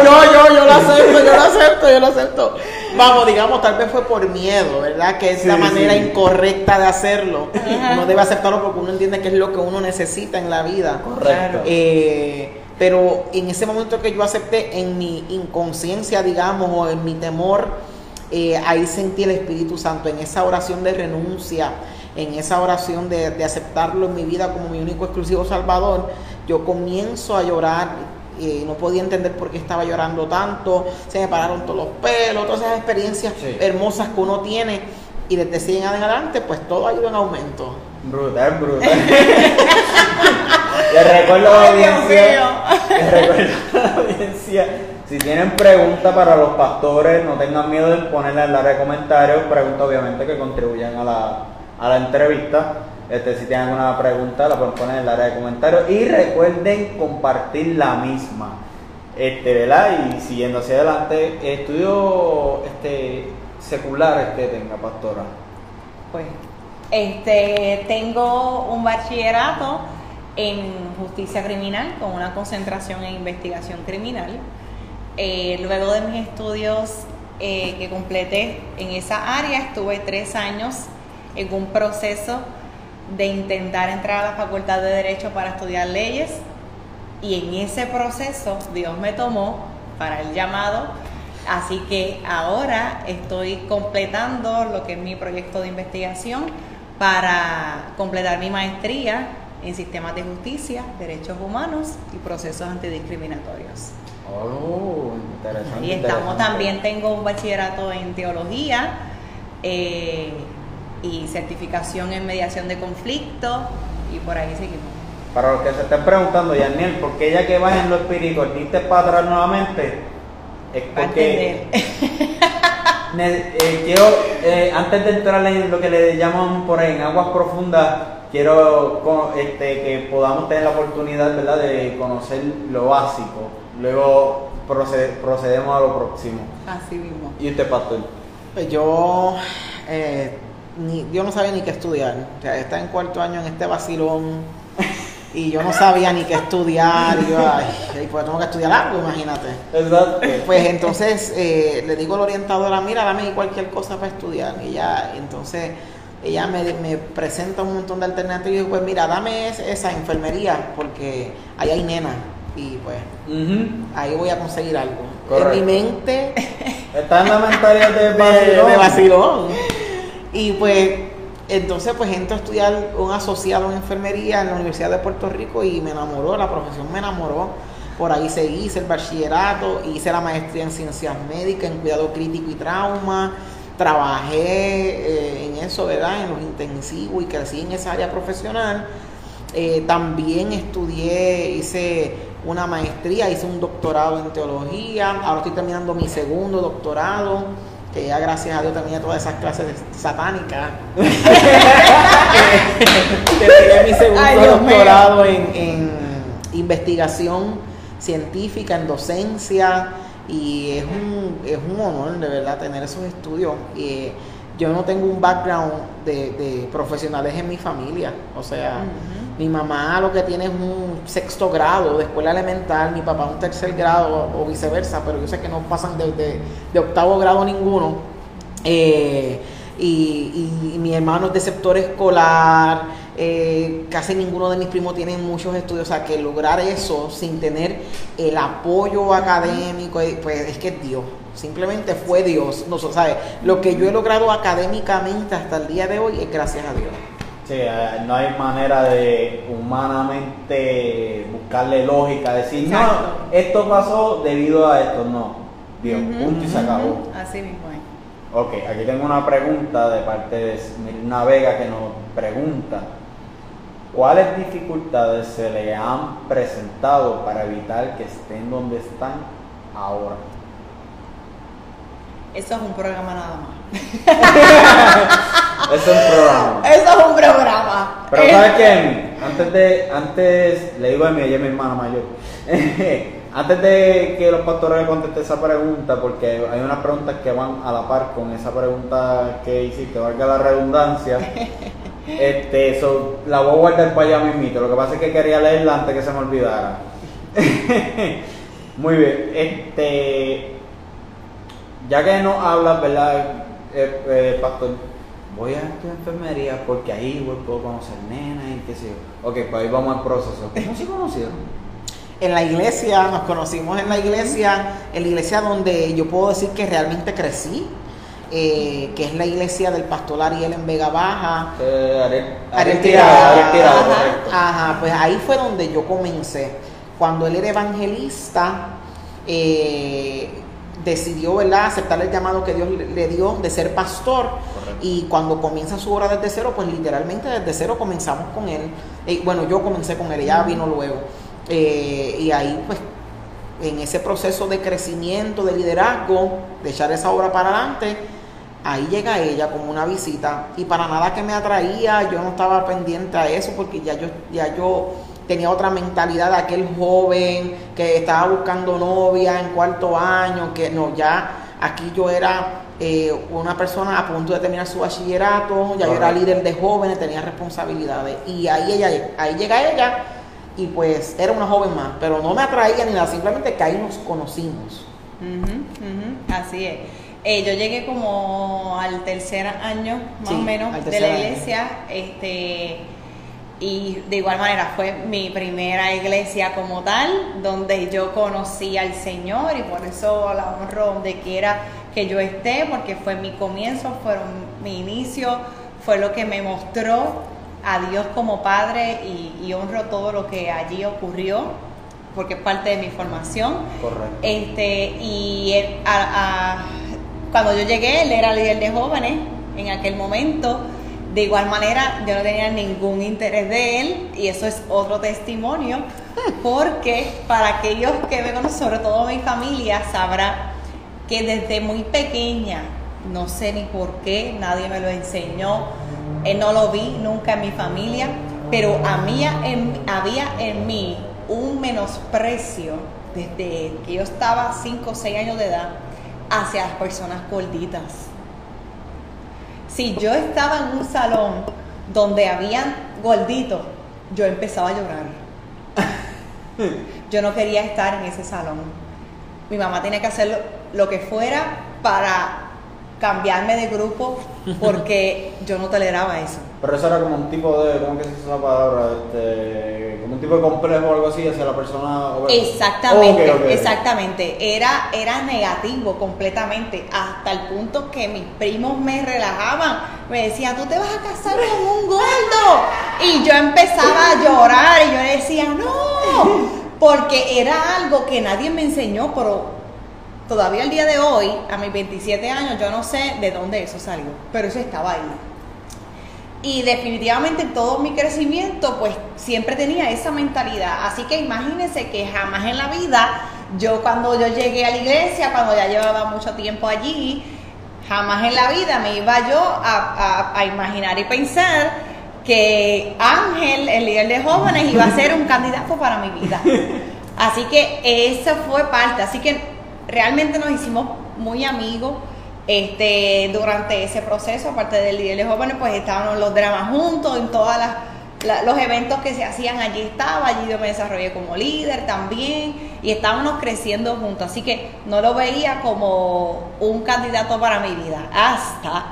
yo, yo, yo lo acepto, yo lo acepto, yo lo acepto. Vamos, digamos, tal vez fue por miedo, ¿verdad? Que es sí, la manera sí. incorrecta de hacerlo. Uno debe aceptarlo porque uno entiende que es lo que uno necesita en la vida. Correcto. Eh, pero en ese momento que yo acepté, en mi inconsciencia, digamos, o en mi temor, eh, ahí sentí el Espíritu Santo, en esa oración de renuncia, en esa oración de, de aceptarlo en mi vida como mi único exclusivo Salvador, yo comienzo a llorar eh, no podía entender por qué estaba llorando tanto, se me pararon todos los pelos, todas esas experiencias sí. hermosas que uno tiene y desde 100 en adelante pues todo ha ido en aumento. Brutal, brutal. Les recuerdo a la audiencia, les recuerdo a la audiencia, si tienen preguntas para los pastores, no tengan miedo de ponerla en el área de comentarios, preguntas obviamente que contribuyan a la, a la entrevista. Este, si tienen alguna pregunta, la pueden poner en el área de comentarios. Y recuerden compartir la misma. Este, ¿verdad? Y siguiendo hacia adelante, estudio este, seculares que tenga, pastora. Pues, este, tengo un bachillerato en justicia criminal con una concentración en investigación criminal. Eh, luego de mis estudios eh, que completé en esa área, estuve tres años en un proceso de intentar entrar a la Facultad de Derecho para estudiar leyes y en ese proceso Dios me tomó para el llamado, así que ahora estoy completando lo que es mi proyecto de investigación para completar mi maestría en sistemas de justicia, derechos humanos y procesos antidiscriminatorios. Oh, interesante. Y estamos interesante. también, tengo un bachillerato en teología. Eh, y certificación en mediación de conflicto y por ahí seguimos. Para los que se estén preguntando, Yaniel, ¿por qué ya que vas en lo espiritual, diste para atrás nuevamente? Es porque eh, quiero, eh, antes de entrar en lo que le llaman por ahí en aguas profundas, quiero este, que podamos tener la oportunidad ¿verdad? de conocer lo básico. Luego proced, procedemos a lo próximo. Así mismo. ¿Y usted, pastor? Pues yo eh, ni, yo no sabía ni qué estudiar. O sea, está en cuarto año en este vacilón y yo no sabía ni qué estudiar. Y yo, ay, pues tengo que estudiar algo, imagínate. Exacto. Pues entonces eh, le digo a la orientadora, mira, dame cualquier cosa para estudiar. Y ya, entonces ella me, me, presenta un montón de alternativas y digo, pues mira, dame esa enfermería porque ahí hay nena. Y pues uh -huh. ahí voy a conseguir algo. Correcto. En mi mente... Está en la mentalidad de vacilón. De, de vacilón. Y pues entonces pues entro a estudiar un asociado en enfermería en la Universidad de Puerto Rico y me enamoró, la profesión me enamoró. Por ahí seguí, hice el bachillerato, hice la maestría en ciencias médicas, en cuidado crítico y trauma. Trabajé eh, en eso, ¿verdad? En los intensivos y crecí en esa área profesional. Eh, también estudié, hice una maestría, hice un doctorado en teología. Ahora estoy terminando mi segundo doctorado que ya gracias a Dios tenía todas esas clases satánicas. Terminé mi segundo doctorado en, investigación científica, en docencia, y es un, es un honor de verdad tener esos estudios. Y, yo no tengo un background de, profesionales en mi familia, o sea, mi mamá lo que tiene es un sexto grado de escuela elemental, mi papá un tercer grado o viceversa, pero yo sé que no pasan de, de, octavo grado ninguno. Eh, y, mi hermano es de sector escolar, eh, casi ninguno de mis primos tienen muchos estudios, o sea que lograr eso sin tener el apoyo académico, eh, pues es que es Dios, simplemente fue Dios. No, ¿sabe? Lo que yo he logrado académicamente hasta el día de hoy es gracias a Dios. Sí, eh, no hay manera de humanamente buscarle lógica, decir, no, esto pasó debido a esto, no. Dios, punto y se acabó. Así mismo es. Ok, aquí tengo una pregunta de parte de Mirna Vega que nos pregunta, ¿cuáles dificultades se le han presentado para evitar que estén donde están ahora? Eso es un programa nada más. Eso es un programa. Eso es un programa. Pero ¿sabes qué? Antes de, antes, le digo a mi, ella es mi hermana mayor. antes de que los pastores contesten esa pregunta, porque hay unas preguntas que van a la par con esa pregunta que hiciste, valga la redundancia. Este, la voy a guardar para allá mismito. Lo que pasa es que quería leerla antes que se me olvidara. Muy bien. Este, ya que no hablas, ¿verdad, eh, eh, pastor? Voy a estudiar enfermería porque ahí puedo conocer nenas y qué sé yo. Ok, pues ahí vamos al proceso. ¿Cómo se conocieron? En la iglesia, nos conocimos en la iglesia, en la iglesia donde yo puedo decir que realmente crecí, eh, que es la iglesia del pastor Ariel en Vega Baja. Eh, Ariel, Tirado, Ajá, pues ahí fue donde yo comencé. Cuando él era evangelista, eh, decidió ¿verdad? aceptar el llamado que Dios le dio de ser pastor y cuando comienza su obra desde cero, pues literalmente desde cero comenzamos con él. Y, bueno, yo comencé con él, ella vino luego. Eh, y ahí pues en ese proceso de crecimiento, de liderazgo, de echar esa obra para adelante, ahí llega ella como una visita y para nada que me atraía, yo no estaba pendiente a eso porque ya yo, ya yo tenía otra mentalidad de aquel joven que estaba buscando novia en cuarto año, que no, ya aquí yo era eh, una persona a punto de terminar su bachillerato, ya yo era líder de jóvenes, tenía responsabilidades. Y ahí ella, ahí llega ella, y pues era una joven más, pero no me atraía ni nada, simplemente que ahí nos conocimos. así es. Eh, yo llegué como al tercer año, más o menos, de la iglesia. Este y de igual manera fue mi primera iglesia como tal, donde yo conocí al Señor y por eso la honro donde quiera que yo esté, porque fue mi comienzo, fue mi inicio, fue lo que me mostró a Dios como Padre y, honro todo lo que allí ocurrió, porque es parte de mi formación. Correcto. Este, y cuando yo llegué, él era líder de jóvenes en aquel momento de igual manera, yo no tenía ningún interés de él y eso es otro testimonio, porque para aquellos que me conocen, sobre todo mi familia, sabrá que desde muy pequeña, no sé ni por qué, nadie me lo enseñó, eh, no lo vi nunca en mi familia, pero había en mí un menosprecio desde que yo estaba 5 o 6 años de edad hacia las personas gorditas si yo estaba en un salón donde habían gorditos, yo empezaba a llorar. Yo no quería estar en ese salón. Mi mamá tenía que hacer lo, que fuera para cambiarme de grupo porque yo no toleraba eso. Pero eso era como un tipo de, ¿cómo que se dice esa palabra? Este, como un tipo de complejo o algo así hacia la persona. Exactamente, exactamente. Era, era negativo completamente, hasta el punto que mis primos me relajaban. Me decían, tú te vas a casar con un gordo. Y yo empezaba a llorar y yo le decía, no, porque era algo que nadie me enseñó, pero todavía el día de hoy, a mis 27 años, yo no sé de dónde eso salió, pero eso estaba ahí. Y definitivamente en todo mi crecimiento, pues siempre tenía esa mentalidad. Así que imagínense que jamás en la vida, yo cuando yo llegué a la iglesia, cuando ya llevaba mucho tiempo allí, jamás en la vida me iba yo a, a- a imaginar y pensar que Ángel, el líder de jóvenes, iba a ser un candidato para mi vida. Así que eso fue parte. Así que realmente nos hicimos muy amigos. Este, durante ese proceso, aparte del líder de jóvenes, pues estábamos los dramas juntos, en todos los eventos que se hacían allí estaba, allí yo me desarrollé como líder también y estábamos creciendo juntos, así que no lo veía como un candidato para mi vida, hasta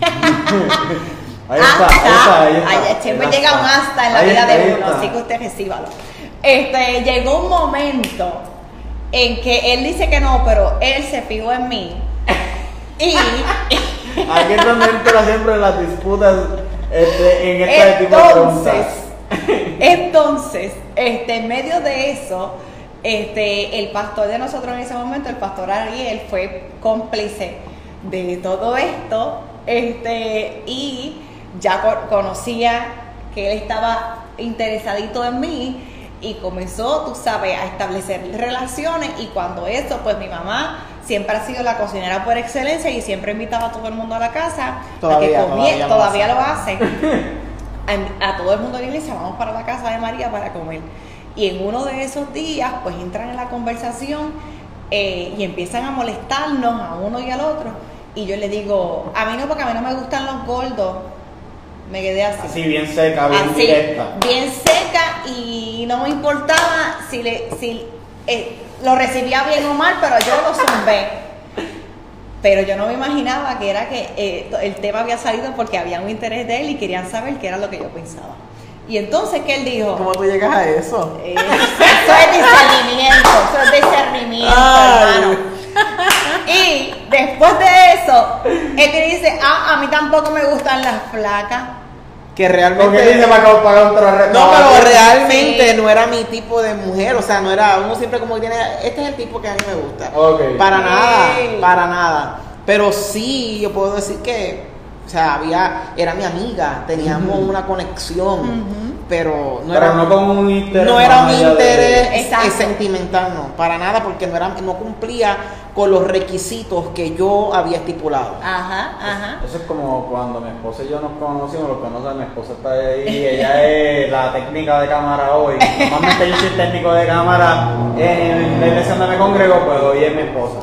Ahí está, ahí está, ahí está. Ay, siempre llega un hasta en la Ahí vida de uno, está. así que usted recíbalo. Este, llegó un momento en que él dice que no, pero él se fijó en mí. Y Aquí es donde entra siempre las disputas este, en este tipo de preguntas. entonces, este, en medio de eso, este, el pastor de nosotros en ese momento, el pastor Ariel, fue cómplice de todo esto, este, y ya co- conocía que él estaba interesadito en mí y comenzó, tú sabes, a establecer relaciones y cuando eso, pues mi mamá siempre ha sido la cocinera por excelencia y siempre invitaba a todo el mundo a la casa Todavía, a que comie- todavía lo todavía hace. lo hace a, a todo el mundo de la iglesia, vamos para la casa de María para comer. Y en uno de esos días, pues entran en la conversación eh, y empiezan a molestarnos a uno y al otro. Y yo le digo, a mí no, porque a mí no me gustan los gordos. Me quedé así. Así bien seca, bien Así, directa. bien seca y no me importaba si, le, si eh, lo recibía bien o mal, pero yo lo zumbé. Pero yo no me imaginaba que era que eh, el tema había salido porque había un interés de él y querían saber qué era lo que yo pensaba. Y entonces, ¿qué él dijo? ¿Cómo tú llegas a eso? Eh, eso es discernimiento, eso es discernimiento, Ay. hermano. Y después de eso, él te dice, ah, a mí tampoco me gustan las flacas. Que realmente. que dice para pagar otra. No, pero realmente Sí. no era mi tipo de mujer, o sea, no era, uno siempre como que tiene, este es el tipo que a mí me gusta. Para Sí. nada, para nada. Pero sí, yo puedo decir que, o sea, había, era mi amiga, teníamos una conexión. Pero no Pero era, no con un interés. no era un de- interés eh, sentimental, no, para nada, porque no era, no cumplía con los requisitos que yo había estipulado. Ajá, ajá. Eso es como cuando mi esposa y yo nos conocimos, los que no saben, mi esposa está ahí, ella es la técnica de cámara hoy. Normalmente yo soy técnico de cámara en la iglesia donde me congrego, pues hoy es mi esposa.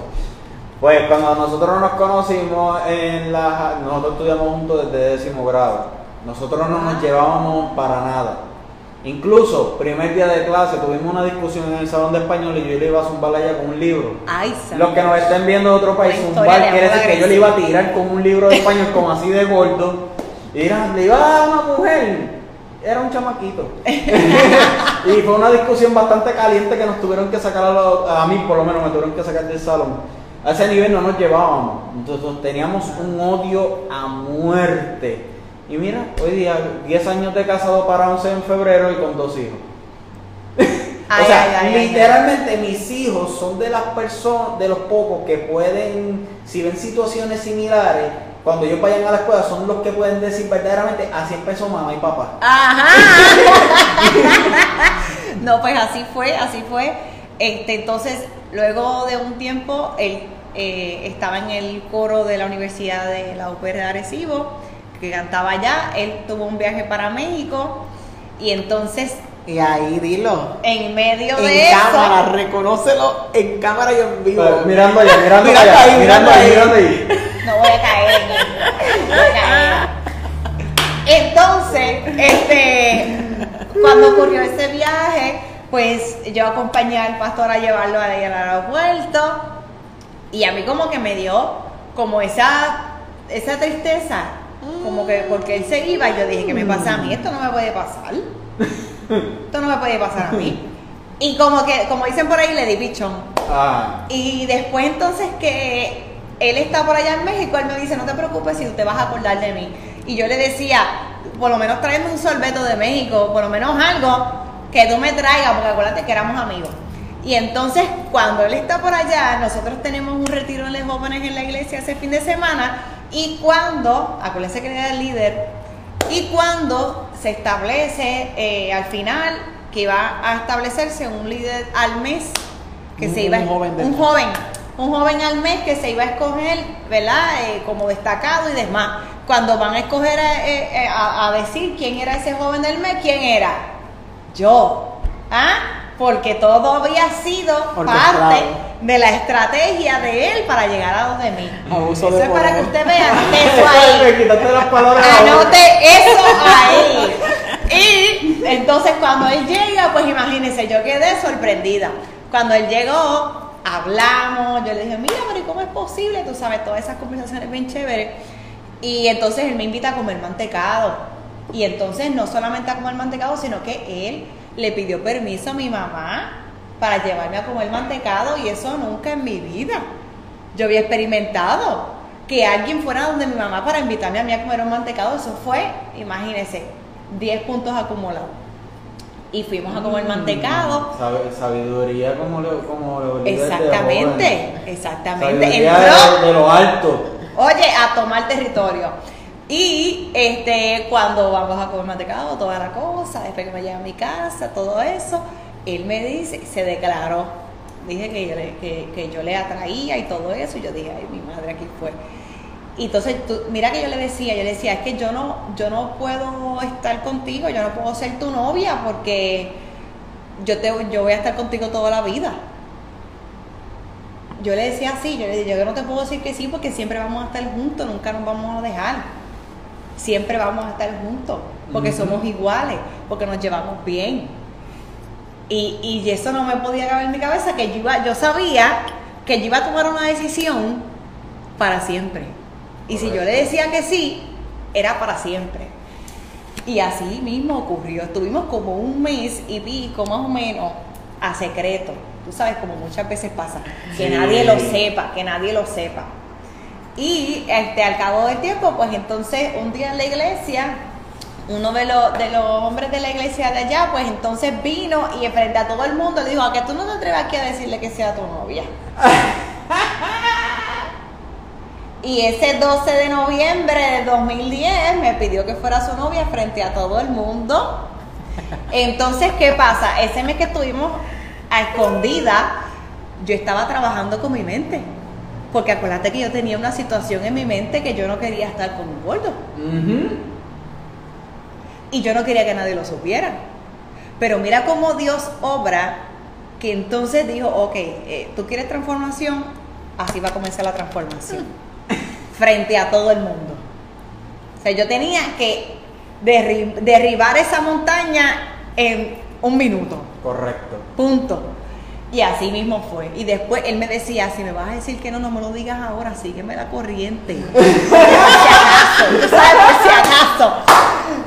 Pues cuando nosotros nos conocimos en la nosotros estudiamos juntos desde décimo grado. Nosotros no nos llevábamos para nada. Incluso, primer día de clase, tuvimos una discusión en el salón de español y yo le iba a zumbar a ella con un libro. Ay, Los que nos estén viendo de otro país, Una un historia de bar quiere decir que yo le iba a tirar con un libro de español como así de gordo. Y era, le iba a dar a una mujer. Era un chamaquito. y fue una discusión bastante caliente que nos tuvieron que sacar a, los- a mí, por lo menos me tuvieron que sacar del salón. A ese nivel no nos llevábamos. Entonces teníamos un odio a muerte. Y mira, hoy día, 10 años de casado para 11 en febrero y con dos hijos. Ay, o sea, ay, ay, ay, literalmente mis hijos son de las personas, de los pocos que pueden, si ven situaciones similares, cuando ellos vayan a la escuela, son los que pueden decir verdaderamente, así empezó mamá y papá. Ajá. no, pues así fue, así fue. Este, entonces, luego de un tiempo, él eh, estaba en el coro de la Universidad de la UPR de Arecibo, que cantaba allá. Él tuvo un viaje para México y entonces, Y ahí dilo. en medio En de cámara, eso, reconócelo en cámara y en vivo. Pero mirando allá, mirando, Mirando allá, ahí, mirando ahí, mirando ahí. no voy a caer en eso, no voy a caer. Entonces, este, cuando ocurrió ese viaje, pues yo acompañé al pastor a llevarlo ahí al aeropuerto y a mí como que me dio como esa, esa tristeza, como que porque él se iba y yo dije, ¿qué me pasa a mí? Esto no me puede pasar. Esto no me puede pasar a mí. Y como que, como dicen por ahí, le di pichón. Ah, Y después entonces que él está por allá en México, él me dice, no te preocupes si tú te vas a acordar de mí. Y yo le decía, por lo menos tráeme un sorbeto de México, por lo menos algo que tú me traigas, porque acuérdate que éramos amigos. Y entonces cuando él está por allá, nosotros tenemos un retiro de jóvenes en la iglesia ese fin de semana y cuando, acuérdense que era el líder, y cuando se establece eh, al final que va a establecerse un líder al mes que Un- se iba un joven del un joven un joven al mes que se iba a escoger verdad Eh, como destacado y demás. Cuando van a escoger eh, a, a decir quién era ese joven del mes quién era yo. Ah porque todo había sido parte de la estrategia de él para llegar a donde mí Abuso eso de es para que usted vea eso ahí. Anote eso ahí. Y entonces cuando él llega, pues imagínense, yo quedé sorprendida. Cuando él llegó, hablamos, yo le dije, mira, pero ¿y cómo es posible? Tú sabes, todas esas conversaciones bien chéveres. Y entonces él me invita a comer mantecado. Y entonces no solamente a comer mantecado, sino que él le pidió permiso a mi mamá para llevarme a comer mantecado y eso nunca en mi vida yo había experimentado que alguien fuera donde mi mamá para invitarme a mí a comer un mantecado, eso fue, imagínense, 10 puntos acumulados. Y fuimos a comer mantecado. Sab- Sabiduría como lo, como de Exactamente, exactamente. Sabiduría Entró, de, de lo alto. oye, a tomar territorio. Y este, cuando vamos a comer mantecado, toda la cosa, después que me lleva a mi casa, todo eso, él me dice, se declaró, dije que yo le, que, yo le atraía y todo eso, y yo dije, ay, mi madre aquí fue. Entonces, tú, mira que yo le decía, yo le decía, es que yo no, yo no puedo estar contigo, yo no puedo ser tu novia porque yo, te, yo voy a estar contigo toda la vida. Yo le decía así, yo le dije, yo no te puedo decir que sí porque siempre vamos a estar juntos, nunca nos vamos a dejar. Siempre vamos a estar juntos porque somos iguales, porque nos llevamos bien. Y, y eso no me podía caber en mi cabeza, que yo, iba, yo sabía que yo iba a tomar una decisión para siempre. Y si yo le decía que sí, era para siempre. Y así mismo ocurrió. Estuvimos como un mes y pico más o menos a secreto. Tú sabes, como muchas veces pasa, que Sí. nadie lo sepa, que nadie lo sepa. Y este, al cabo del tiempo, pues entonces un día en la iglesia, uno de los, de los hombres de la iglesia de allá, pues entonces vino y frente a todo el mundo le dijo, a que tú no te atreves aquí a decirle que sea tu novia. Y ese 12 de noviembre de 2010 me pidió que fuera su novia frente a todo el mundo. Entonces, ¿qué pasa? Ese mes que estuvimos a escondida, yo estaba trabajando con mi mente. Porque acuérdate que yo tenía una situación en mi mente que yo no quería estar con un gordo. Y yo no quería que nadie lo supiera. Pero mira cómo Dios obra, que entonces dijo, ok, eh, tú quieres transformación, así va a comenzar la transformación. Frente a todo el mundo. O sea, yo tenía que derri- derribar esa montaña en un minuto. Correcto. Punto. Y así mismo fue. Y después él me decía, si me vas a decir que no, no me lo digas ahora, sígueme la corriente. por si acaso, tú sabes, por si acaso.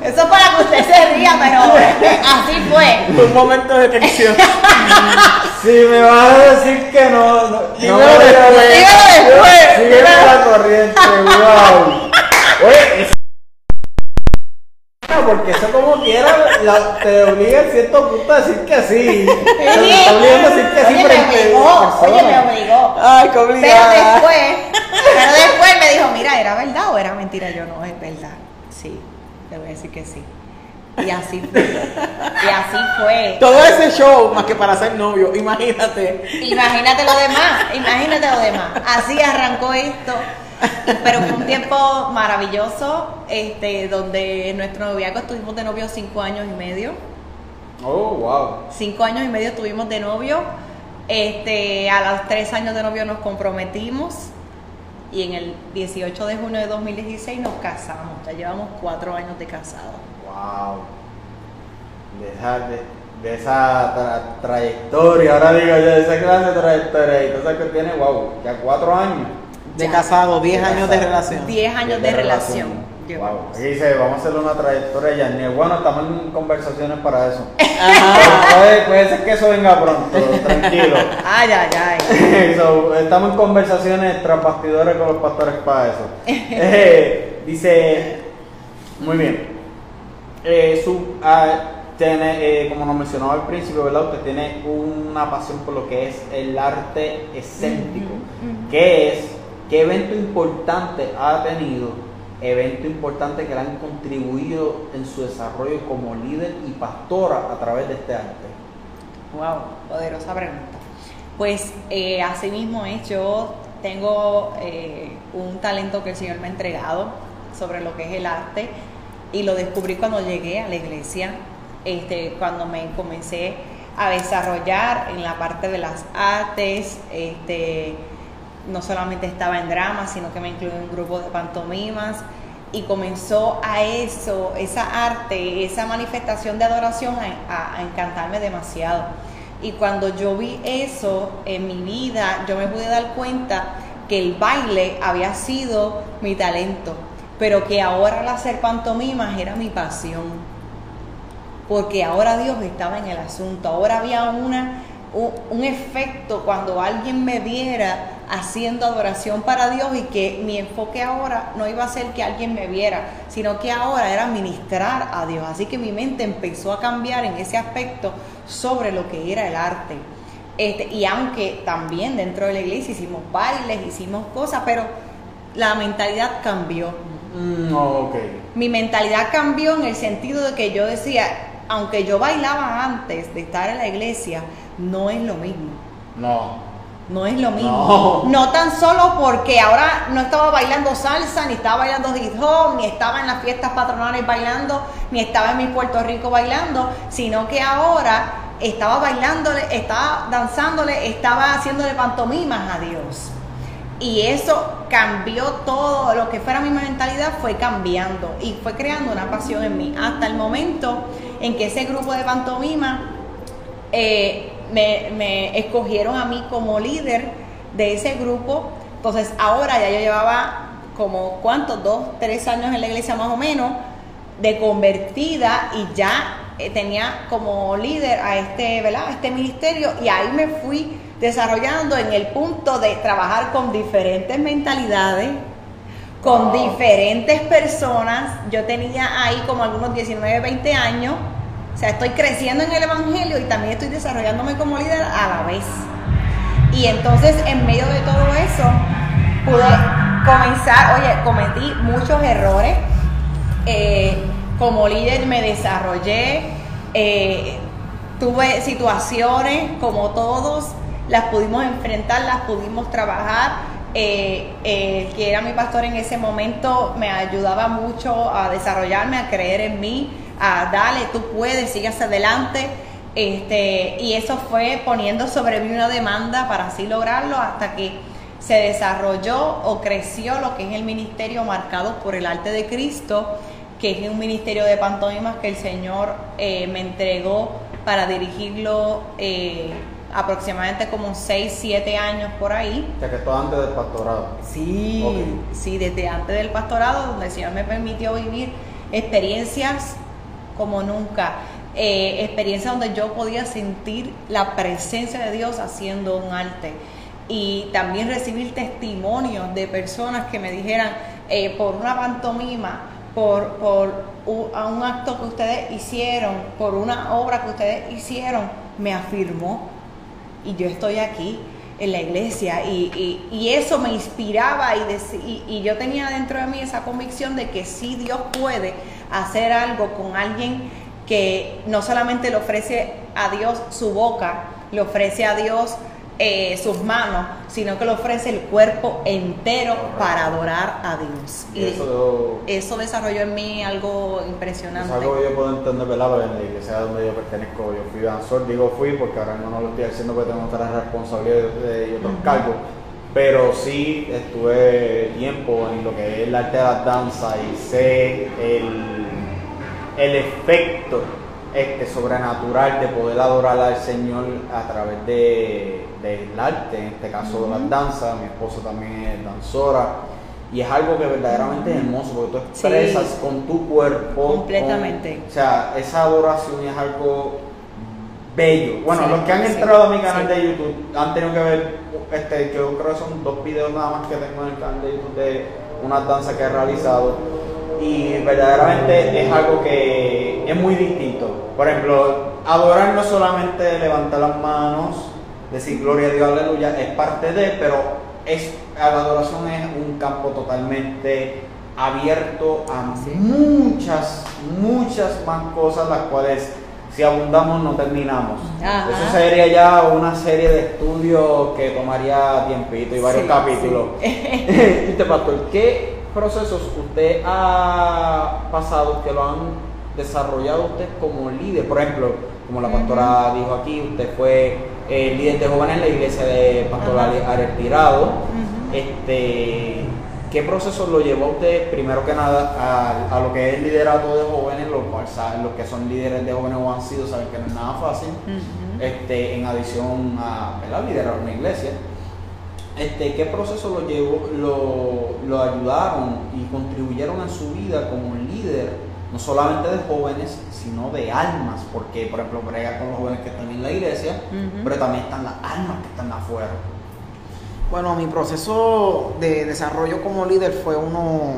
Eso es para que usted se ría, pero así fue. Un momento de tensión. Si me vas a decir que no, no, Dímelo no después. Dímelo después. Sígueme la corriente, wow. Oye, eso- porque eso como quiera la- te obliga en cierto punto a decir que sí. Te obligando a decir que sí Oye, me obligó, oye, me obligó. Ay, qué Pero obligada. después, pero después me dijo, mira, ¿era verdad o era mentira? Yo no, es verdad. Sí, te voy a decir que sí. Y así fue. Y así fue. Todo ese show, más que para ser novio, imagínate. Imagínate lo demás, imagínate lo demás. Así arrancó esto. Pero fue un tiempo maravilloso, este, donde en nuestro noviazgo estuvimos de novio cinco años y medio. Oh, wow. Cinco años y medio estuvimos de novio. Este, a los tres años de novio nos comprometimos. Y en el 18 de junio de 2016 nos casamos. Ya llevamos cuatro años de casados. Wow. De esa, de, de esa tra- trayectoria, ahora digo yo, de esa clase de trayectoria y cosas que tiene, wow, ya cuatro años. De Ya. casado, 10 De años de relación. 10 años de relación. Wow. llevamos. Aquí dice, vamos a hacerle una trayectoria de. Bueno, estamos en conversaciones para eso. Puede, puede ser que eso venga pronto, tranquilo. Ay, ay, ay. So, estamos en conversaciones tras bastidores con los pastores para eso. Eh, dice, muy bien. Eh, su, ah, tiene, eh, como nos mencionaba al principio, ¿verdad? Usted tiene una pasión por lo que es el arte escéntico. Ujú, ujú. ¿Qué es? ¿Qué evento importante ha tenido? Evento importante que le han contribuido en su desarrollo como líder y pastora a través de este arte. Wow, poderosa pregunta. Pues eh, así mismo es, yo tengo eh, un talento que el Señor me ha entregado sobre lo que es el arte y lo descubrí cuando llegué a la iglesia, este, cuando me comencé a desarrollar en la parte de las artes, este, no solamente estaba en drama, sino que me incluí en un grupo de pantomimas. Y comenzó a eso, esa arte, esa manifestación de adoración a encantarme demasiado. Y cuando yo vi eso en mi vida, yo me pude dar cuenta que el baile había sido mi talento, pero que ahora al hacer pantomimas era mi pasión. Porque ahora Dios estaba en el asunto, ahora había una, un, un efecto cuando alguien me viera haciendo adoración para Dios y que mi enfoque ahora no iba a ser que alguien me viera, sino que ahora era ministrar a Dios. Así que mi mente empezó a cambiar en ese aspecto sobre lo que era el arte. Este, y aunque también dentro de la iglesia hicimos bailes, hicimos cosas, pero la mentalidad cambió Mm, mi mentalidad cambió en el sentido de que yo decía, aunque yo bailaba antes de estar en la iglesia, no es lo mismo. No. No es lo mismo. No, tan solo porque ahora no estaba bailando salsa, ni estaba bailando hip hop, ni estaba en las fiestas patronales bailando, ni estaba en mi Puerto Rico bailando, sino que ahora estaba bailándole, estaba danzándole, estaba haciéndole pantomimas a Dios. Y eso cambió todo, lo que fuera mi mentalidad fue cambiando y fue creando una pasión en mí. Hasta el momento en que ese grupo de pantomima eh, me, me escogieron a mí como líder de ese grupo. Entonces ahora ya yo llevaba como cuántos, dos, tres años en la iglesia más o menos, de convertida y ya eh, tenía como líder a este, ¿verdad? a este ministerio y ahí me fui desarrollando en el punto de trabajar con diferentes mentalidades, con Wow. diferentes personas. Yo tenía ahí como algunos 19, 20 años. O sea, estoy creciendo en el Evangelio y también estoy desarrollándome como líder a la vez. Y entonces, en medio de todo eso, pude comenzar, oye, cometí muchos errores. Eh, como líder me desarrollé, eh, tuve situaciones como todos, las pudimos enfrentar, las pudimos trabajar. Eh, eh, que era mi pastor en ese momento me ayudaba mucho a desarrollarme, a creer en mí, a dale, tú puedes, sigue hacia adelante. Este, y eso fue poniendo sobre mí una demanda para así lograrlo hasta que se desarrolló o creció lo que es el ministerio marcado por el arte de Cristo, que es un ministerio de pantomimas que el Señor eh, me entregó para dirigirlo aproximadamente como 6, 7 años por ahí. O sea que esto antes del pastorado. Sí, sí, desde antes del pastorado, donde el Señor me permitió vivir experiencias como nunca. Eh, experiencias donde yo podía sentir la presencia de Dios haciendo un arte. Y también recibir testimonios de personas que me dijeran, eh, por una pantomima, por, por a un acto que ustedes hicieron, por una obra que ustedes hicieron, me afirmó y yo estoy aquí en la iglesia y, y- y eso me inspiraba y, y yo tenía dentro de mí esa convicción de que sí Dios puede hacer algo con alguien que no solamente le ofrece a Dios su boca, le ofrece a Dios eh, sus manos, sino que le ofrece el cuerpo entero para adorar a Dios. Y eso eso desarrolló en mí algo es impresionante. algo que yo puedo entender, ¿verdad? Pero en la iglesia donde yo pertenezco, yo fui danzor, digo fui porque ahora mismo no lo estoy haciendo porque tengo otras responsabilidades y otros Ujú. cargos. Pero sí estuve tiempo en lo que es el arte de la danza y sé el, el efecto este, sobrenatural de poder adorar al Señor a través de, del arte, en este caso de las danzas. Mi esposo también es danzora. Y es algo que verdaderamente es hermoso, porque tú expresas con tu cuerpo. Completamente. o sea, esa adoración es algo bello. Bueno, los que han entrado a mi canal de YouTube han tenido que ver, este, que yo creo que son dos videos nada más que tengo en el canal de YouTube de una danza que he realizado. Y verdaderamente es algo que es muy distinto. Por ejemplo, adorar no solamente levantar las manos, decir gloria a Dios, aleluya, es parte de, pero es, la adoración es un campo totalmente abierto a muchas, muchas más cosas, las cuales si abundamos no terminamos. Eso sería ya una serie de estudios que tomaría tiempito y varios capítulos. y te pastor, ¿qué procesos usted ha pasado que lo han desarrollado usted como líder? Por ejemplo, como la pastora dijo aquí, usted fue eh, líder de jóvenes en la iglesia de Pastor Ares Tirado. Este, ¿Qué proceso lo llevó usted, primero que nada, a, lo que es el liderato de jóvenes, los, los que son líderes de jóvenes o han sido, saben que no es nada fácil, este, en adición a liderar una iglesia? Este, ¿Qué proceso lo, llevó, lo, lo ayudaron y contribuyeron en su vida como líder, no solamente de jóvenes, sino de almas? Porque, por ejemplo, brega con los jóvenes que están en la iglesia, pero también están las almas que están afuera. Bueno, mi proceso de desarrollo como líder fue uno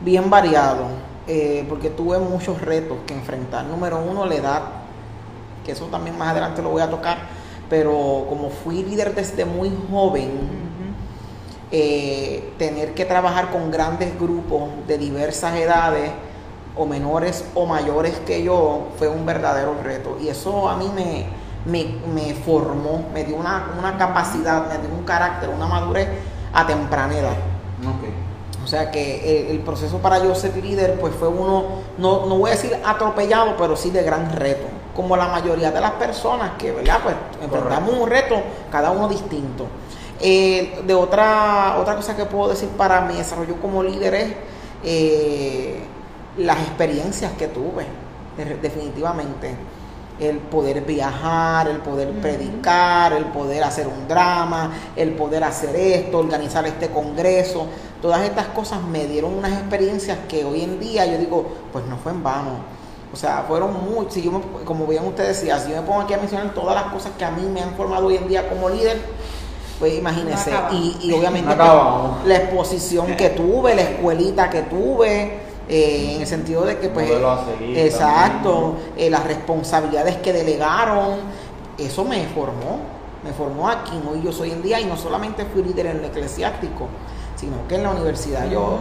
bien variado, eh, porque tuve muchos retos que enfrentar. Número uno, la edad, que eso también más adelante lo voy a tocar, pero como fui líder desde muy joven, eh, tener que trabajar con grandes grupos de diversas edades, o menores o mayores que yo, fue un verdadero reto. Y eso a mí me, me, formó, me dio una, capacidad, me dio un carácter, una madurez a temprana edad. O sea que el, proceso para yo ser líder pues fue uno, no, no voy a decir atropellado, pero sí de gran reto. Como la mayoría de las personas que, ¿verdad? Pues enfrentamos un reto, cada uno distinto. Eh, de otra, otra cosa que puedo decir para mi desarrollo como líder es eh, las experiencias que tuve, definitivamente. El poder viajar, el poder predicar, el poder hacer un drama, el poder hacer esto, organizar este congreso. Todas estas cosas me dieron unas experiencias que hoy en día yo digo, pues no fue en vano. O sea, fueron muy, si yo como bien ustedes decían, si yo me pongo aquí a mencionar todas las cosas que a mí me han formado hoy en día como líder, pues imagínense, y, obviamente la exposición que tuve, la escuelita que tuve, eh, en el sentido de que pues exacto eh, las responsabilidades que delegaron eso me formó me formó aquí hoy yo soy en día y no solamente fui líder en el eclesiástico sino que en la universidad yo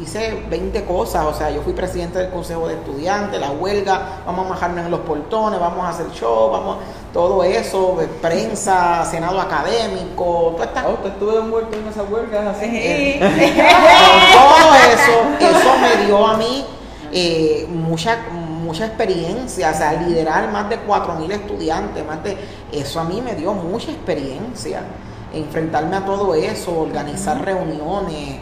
hice 20 cosas, o sea, yo fui presidente del consejo de estudiantes, la huelga, vamos a majarnos en los portones, vamos a hacer show, vamos, todo eso, prensa, senado académico, todo esta... Oh, ¿Usted estuvo envuelto en esa huelga? Así? todo eso, eso me dio a mí eh, mucha mucha experiencia, o sea, liderar más de 4.000 estudiantes, más de eso a mí me dio mucha experiencia, enfrentarme a todo eso, organizar reuniones,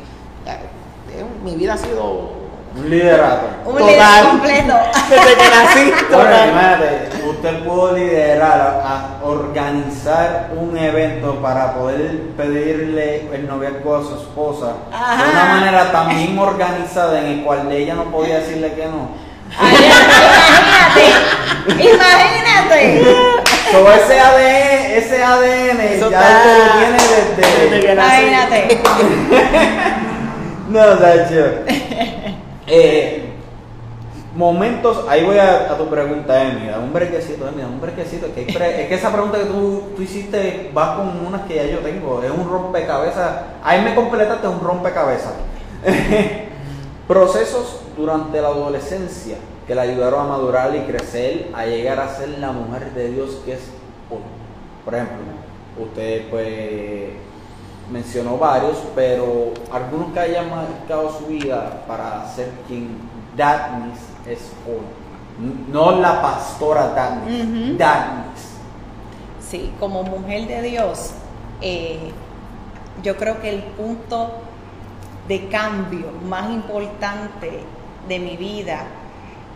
mi vida ha sido un liderato. Un liderato completo. Desde que nací. Bueno, usted pudo liderar, a organizar un evento para poder pedirle el noviazgo a su esposa de una manera tan bien organizada en el cual ella no podía decirle que no. imagínate, imagínate. So, ese ADN, ese ADN ya lo tiene desde, desde No, eh, momentos, ahí voy a, tu pregunta, Emi, da un brequecito, Emi, un brequecito. Que es que esa pregunta que tú, tú, hiciste va con unas que ya yo tengo, es un rompecabezas. Ahí me completaste un rompecabezas. Procesos durante la adolescencia que le ayudaron a madurar y crecer, a llegar a ser la mujer de Dios que es hoy. Por ejemplo, usted pues mencionó varios, pero algunos que hayan marcado su vida para ser quien Datnis es hoy. No la pastora Datnis, Sí, como mujer de Dios, eh, yo creo que el punto de cambio más importante de mi vida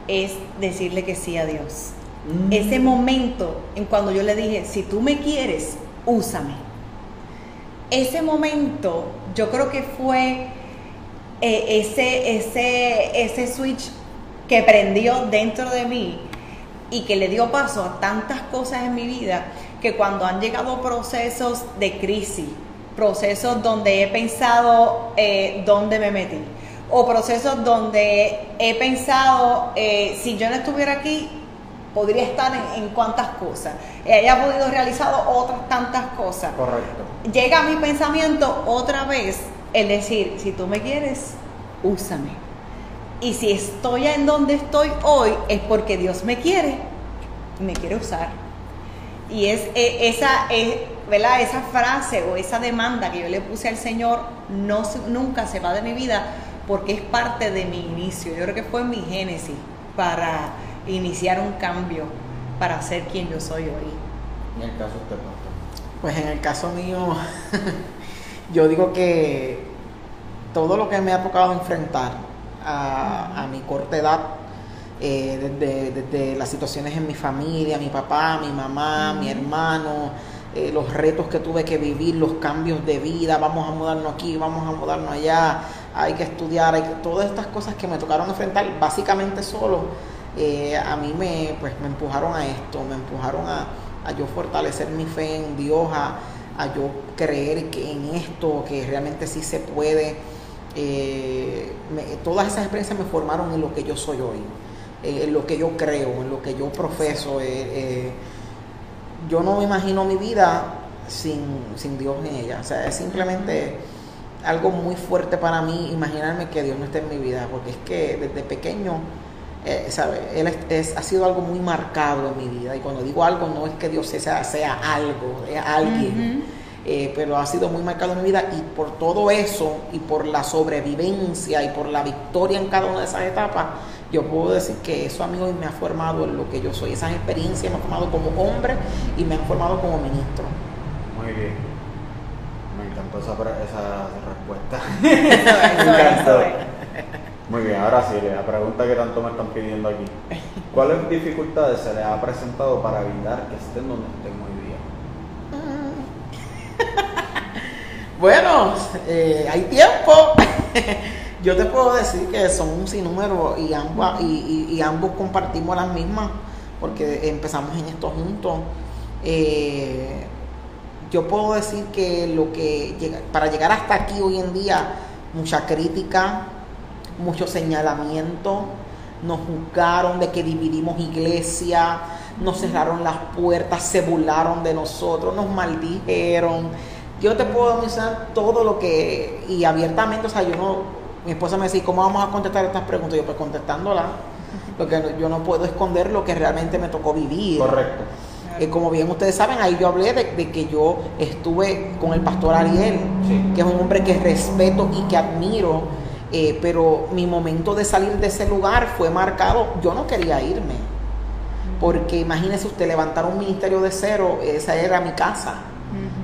es decirle que sí a Dios. Mm. Ese momento en cuando yo le dije, si tú me quieres, úsame. Ese momento yo creo que fue eh, ese, ese, ese switch que prendió dentro de mí y que le dio paso a tantas cosas en mi vida que cuando han llegado procesos de crisis, procesos donde he pensado eh, dónde me metí, o procesos donde he pensado, eh, si yo no estuviera aquí, podría estar en, en cuántas cosas, haya podido realizar otras tantas cosas. Correcto. Llega a mi pensamiento otra vez el decir, si tú me quieres, úsame. Y si estoy en donde estoy hoy, es porque Dios me quiere, me quiere usar. Y es eh, esa, eh, ¿verdad? esa frase o esa demanda que yo le puse al Señor, no, nunca se va de mi vida porque es parte de mi inicio. Yo creo que fue mi génesis para iniciar un cambio, para ser quien yo soy hoy. En el caso de pastor. Pues en el caso mío, yo digo que todo lo que me ha tocado enfrentar a, a mi corta edad, eh, desde, desde las situaciones en mi familia, mi papá, mi mamá, mi hermano, eh, los retos que tuve que vivir, los cambios de vida, vamos a mudarnos aquí, vamos a mudarnos allá, hay que estudiar, hay que- todas estas cosas que me tocaron enfrentar básicamente solo, eh, a mí me, pues, me empujaron a esto, me empujaron a, a yo fortalecer mi fe en Dios, a, a yo creer que en esto, que realmente sí se puede. Eh, todas esas experiencias me formaron en lo que yo soy hoy, eh, en lo que yo creo, en lo que yo profeso. eh, yo no me imagino mi vida sin, sin Dios en ella. O sea, es simplemente algo muy fuerte para mí imaginarme que Dios no esté en mi vida, porque es que desde pequeño, eh, ¿sabe? Él es, es- ha sido algo muy marcado en mi vida. Y cuando digo algo, no es que Dios sea, sea algo, es alguien. eh, pero ha sido muy marcado en mi vida y por todo eso y por la sobrevivencia y por la victoria en cada una de esas etapas, yo puedo decir que eso a mí hoy me ha formado en lo que yo soy. Esas experiencias me han formado como hombre y me han formado como ministro. Muy bien. Me encantó esa, esa respuesta. Me encantó. Muy bien, ahora sí, la pregunta que tanto me están pidiendo aquí. ¿Cuáles dificultades se les ha presentado para evitar que estén donde estén hoy día? Bueno, eh, hay tiempo. Yo te puedo decir que son un sinnúmero y ambos, y, y- y ambos compartimos las mismas porque empezamos en esto juntos. Eh, yo puedo decir que lo que para llegar hasta aquí hoy en día, mucha crítica, mucho señalamiento, nos juzgaron de que dividimos iglesia, nos cerraron las puertas, se burlaron de nosotros, nos maldijeron. Yo te puedo mencionar todo lo que, y abiertamente, o sea, yo no, mi esposa me decía, ¿cómo vamos a contestar estas preguntas? Yo pues contestándolas, porque yo no puedo esconder lo que realmente me tocó vivir. Correcto. Eh, como bien ustedes saben, ahí yo hablé de, de que yo estuve con el pastor Ariel, Sí. que es un hombre que respeto y que admiro, eh, pero mi momento de salir de ese lugar fue marcado, yo no quería irme, porque imagínese usted levantar un ministerio de cero, esa era mi casa,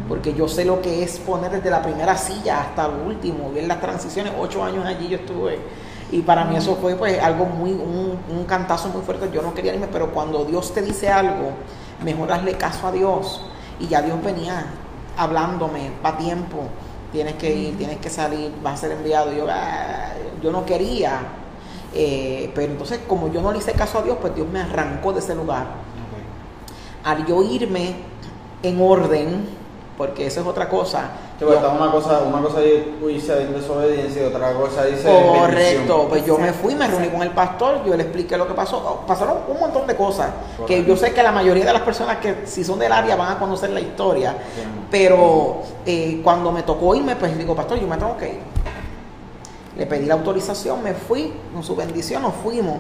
porque yo sé lo que es poner desde la primera silla hasta el último, ver las transiciones, ocho años allí yo estuve. Y para mí eso fue pues algo muy, un, un cantazo muy fuerte, yo no quería irme, pero cuando Dios te dice algo, mejor hazle caso a Dios. Y ya Dios venía hablándome, va tiempo, tienes que ir, tienes que salir, vas a ser enviado. Yo, "Ah", yo no quería, eh, pero entonces como yo no le hice caso a Dios, pues Dios me arrancó de ese lugar. Al yo irme en orden, porque eso es otra cosa. Sí, una cosa, una cosa dice en desobediencia y otra cosa dice Correcto, pues yo me fui, me reuní con el pastor, yo le expliqué lo que pasó. Pasaron un montón de cosas que yo sé que la mayoría de las personas que si son del área van a conocer la historia, pero eh, cuando me tocó irme, pues digo, pastor, yo me tengo que ir. Le pedí la autorización, me fui, con su bendición nos fuimos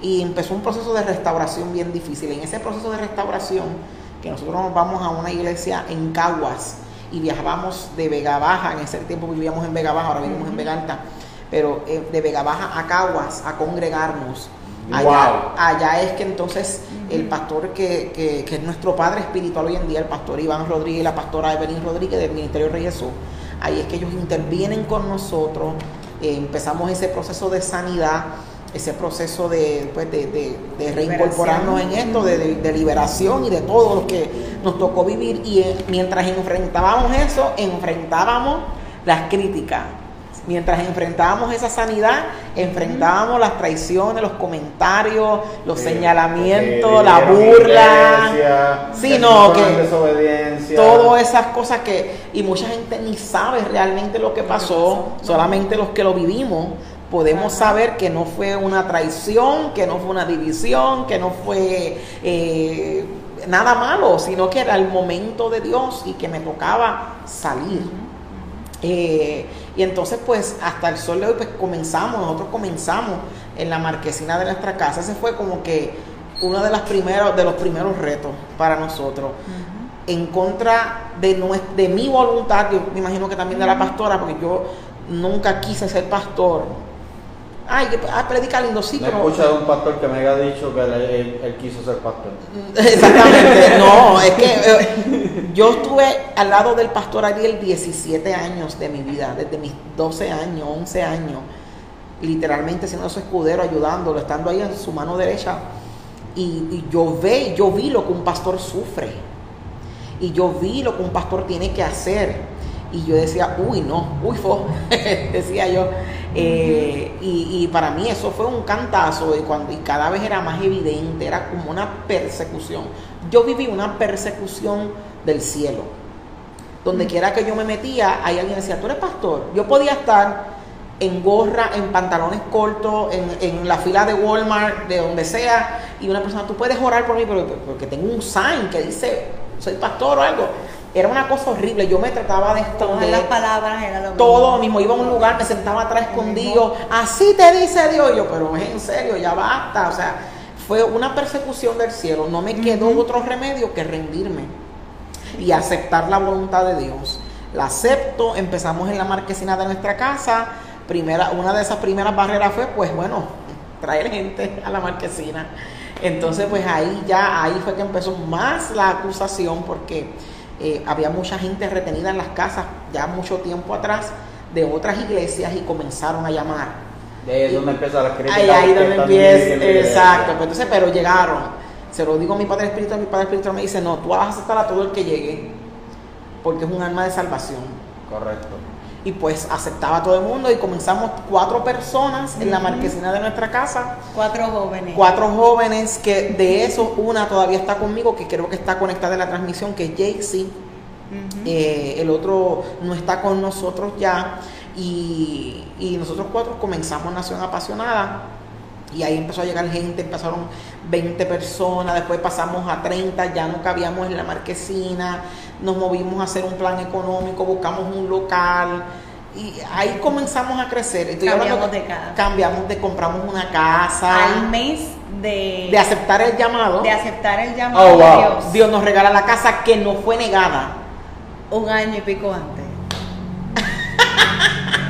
y empezó un proceso de restauración bien difícil. En ese proceso de restauración, que nosotros nos vamos a una iglesia en Caguas y viajábamos de Vega Baja, en ese tiempo vivíamos en Vega Baja, ahora vivimos en Vega Alta, pero eh, de Vega Baja a Caguas a congregarnos. Allá, Wow. allá es que entonces el pastor que, que- que es nuestro padre espiritual hoy en día, el pastor Iván Rodríguez y la pastora Evelyn Rodríguez del Ministerio Rey Jesús, ahí es que ellos intervienen con nosotros, eh, empezamos ese proceso de sanidad ese proceso de, pues, de, de, de reincorporarnos en esto, de, de- de liberación y de todo lo que nos tocó vivir. Y eh, mientras enfrentábamos eso, enfrentábamos las críticas. Mientras enfrentábamos esa sanidad, enfrentábamos las traiciones, los comentarios, los Sí, señalamientos, la burla. iglesia, Sí, que no, fueron que desobediencia. Todas esas cosas que, y mucha gente ni sabe realmente lo que pasó. solamente los que lo vivimos podemos Ajá. saber que no fue una traición, que no fue una división, que no fue eh, nada malo, sino que era el momento de Dios y que me tocaba salir. Eh, y entonces, pues, hasta el sol de hoy, pues comenzamos, nosotros comenzamos en la marquesina de nuestra casa. Ese fue como que uno de, las primeros, de los primeros retos para nosotros. En contra de, de mi voluntad, yo me imagino que también de la pastora, porque yo nunca quise ser pastor. Ay, que ah, predica lindo, sí, No he pero. escuchado de un pastor que me haya dicho que él, él- él quiso ser pastor. Exactamente, no, es que eh, yo estuve al lado del pastor Ariel 17 años de mi vida, desde mis 12 años, 11 años, literalmente siendo su escudero, ayudándolo, estando ahí en su mano derecha. Y, y yo, ve, yo vi lo que un pastor sufre, y yo vi lo que un pastor tiene que hacer. Y yo decía, uy, no, uy, fo, decía yo. Eh, y, y para mí eso fue un cantazo y, cuando, y cada vez era más evidente, era como una persecución. Yo viví una persecución del cielo. Donde quiera que yo me metía, ahí alguien decía, tú eres pastor. Yo podía estar en gorra, en pantalones cortos, en, en la fila de Walmart, de donde sea, y una persona, tú puedes orar por mí, pero porque tengo un sign que dice, soy pastor o algo. Era una cosa horrible, yo me trataba de esconder. las palabras eran lo mismo. Todo lo mismo, iba a un lugar, me sentaba atrás escondido, así te dice Dios, Y yo, pero es en serio, ya basta, o sea, fue una persecución del cielo, no me quedó otro remedio que rendirme y aceptar la voluntad de Dios. La acepto, empezamos en la marquesina de nuestra casa, primera, una de esas primeras barreras fue, pues bueno, traer gente a la marquesina. Entonces, pues ahí ya, ahí fue que empezó más la acusación porque eh, había mucha gente retenida en las casas ya mucho tiempo atrás de otras iglesias y comenzaron a llamar. De ahí es donde empieza la crítica. Ahí, ahí donde empieza, exacto. Pues entonces, pero llegaron. Se lo digo a mi padre espiritual, mi padre espiritual me dice, no, tú vas a aceptar a todo el que llegue, porque es un alma de salvación. Correcto. Y pues aceptaba a todo el mundo y comenzamos cuatro personas en la marquesina de nuestra casa, Cuatro jóvenes. cuatro jóvenes que de esos una todavía está conmigo, que creo que está conectada en la transmisión, que es Jaycee. Eh, el otro no está con nosotros ya. Y, y nosotros cuatro comenzamos Nación Apasionada y ahí empezó a llegar gente, empezaron 20 personas, después pasamos a 30, ya no cabíamos en la marquesina, nos movimos a hacer un plan económico, buscamos un local y ahí comenzamos a crecer. Estoy Cambiamos de casa. Cambiamos de, compramos una casa, Al mes de, de aceptar el llamado. de aceptar el llamado Oh, wow. de Dios. Dios nos regala la casa que no fue negada. Un año y pico antes.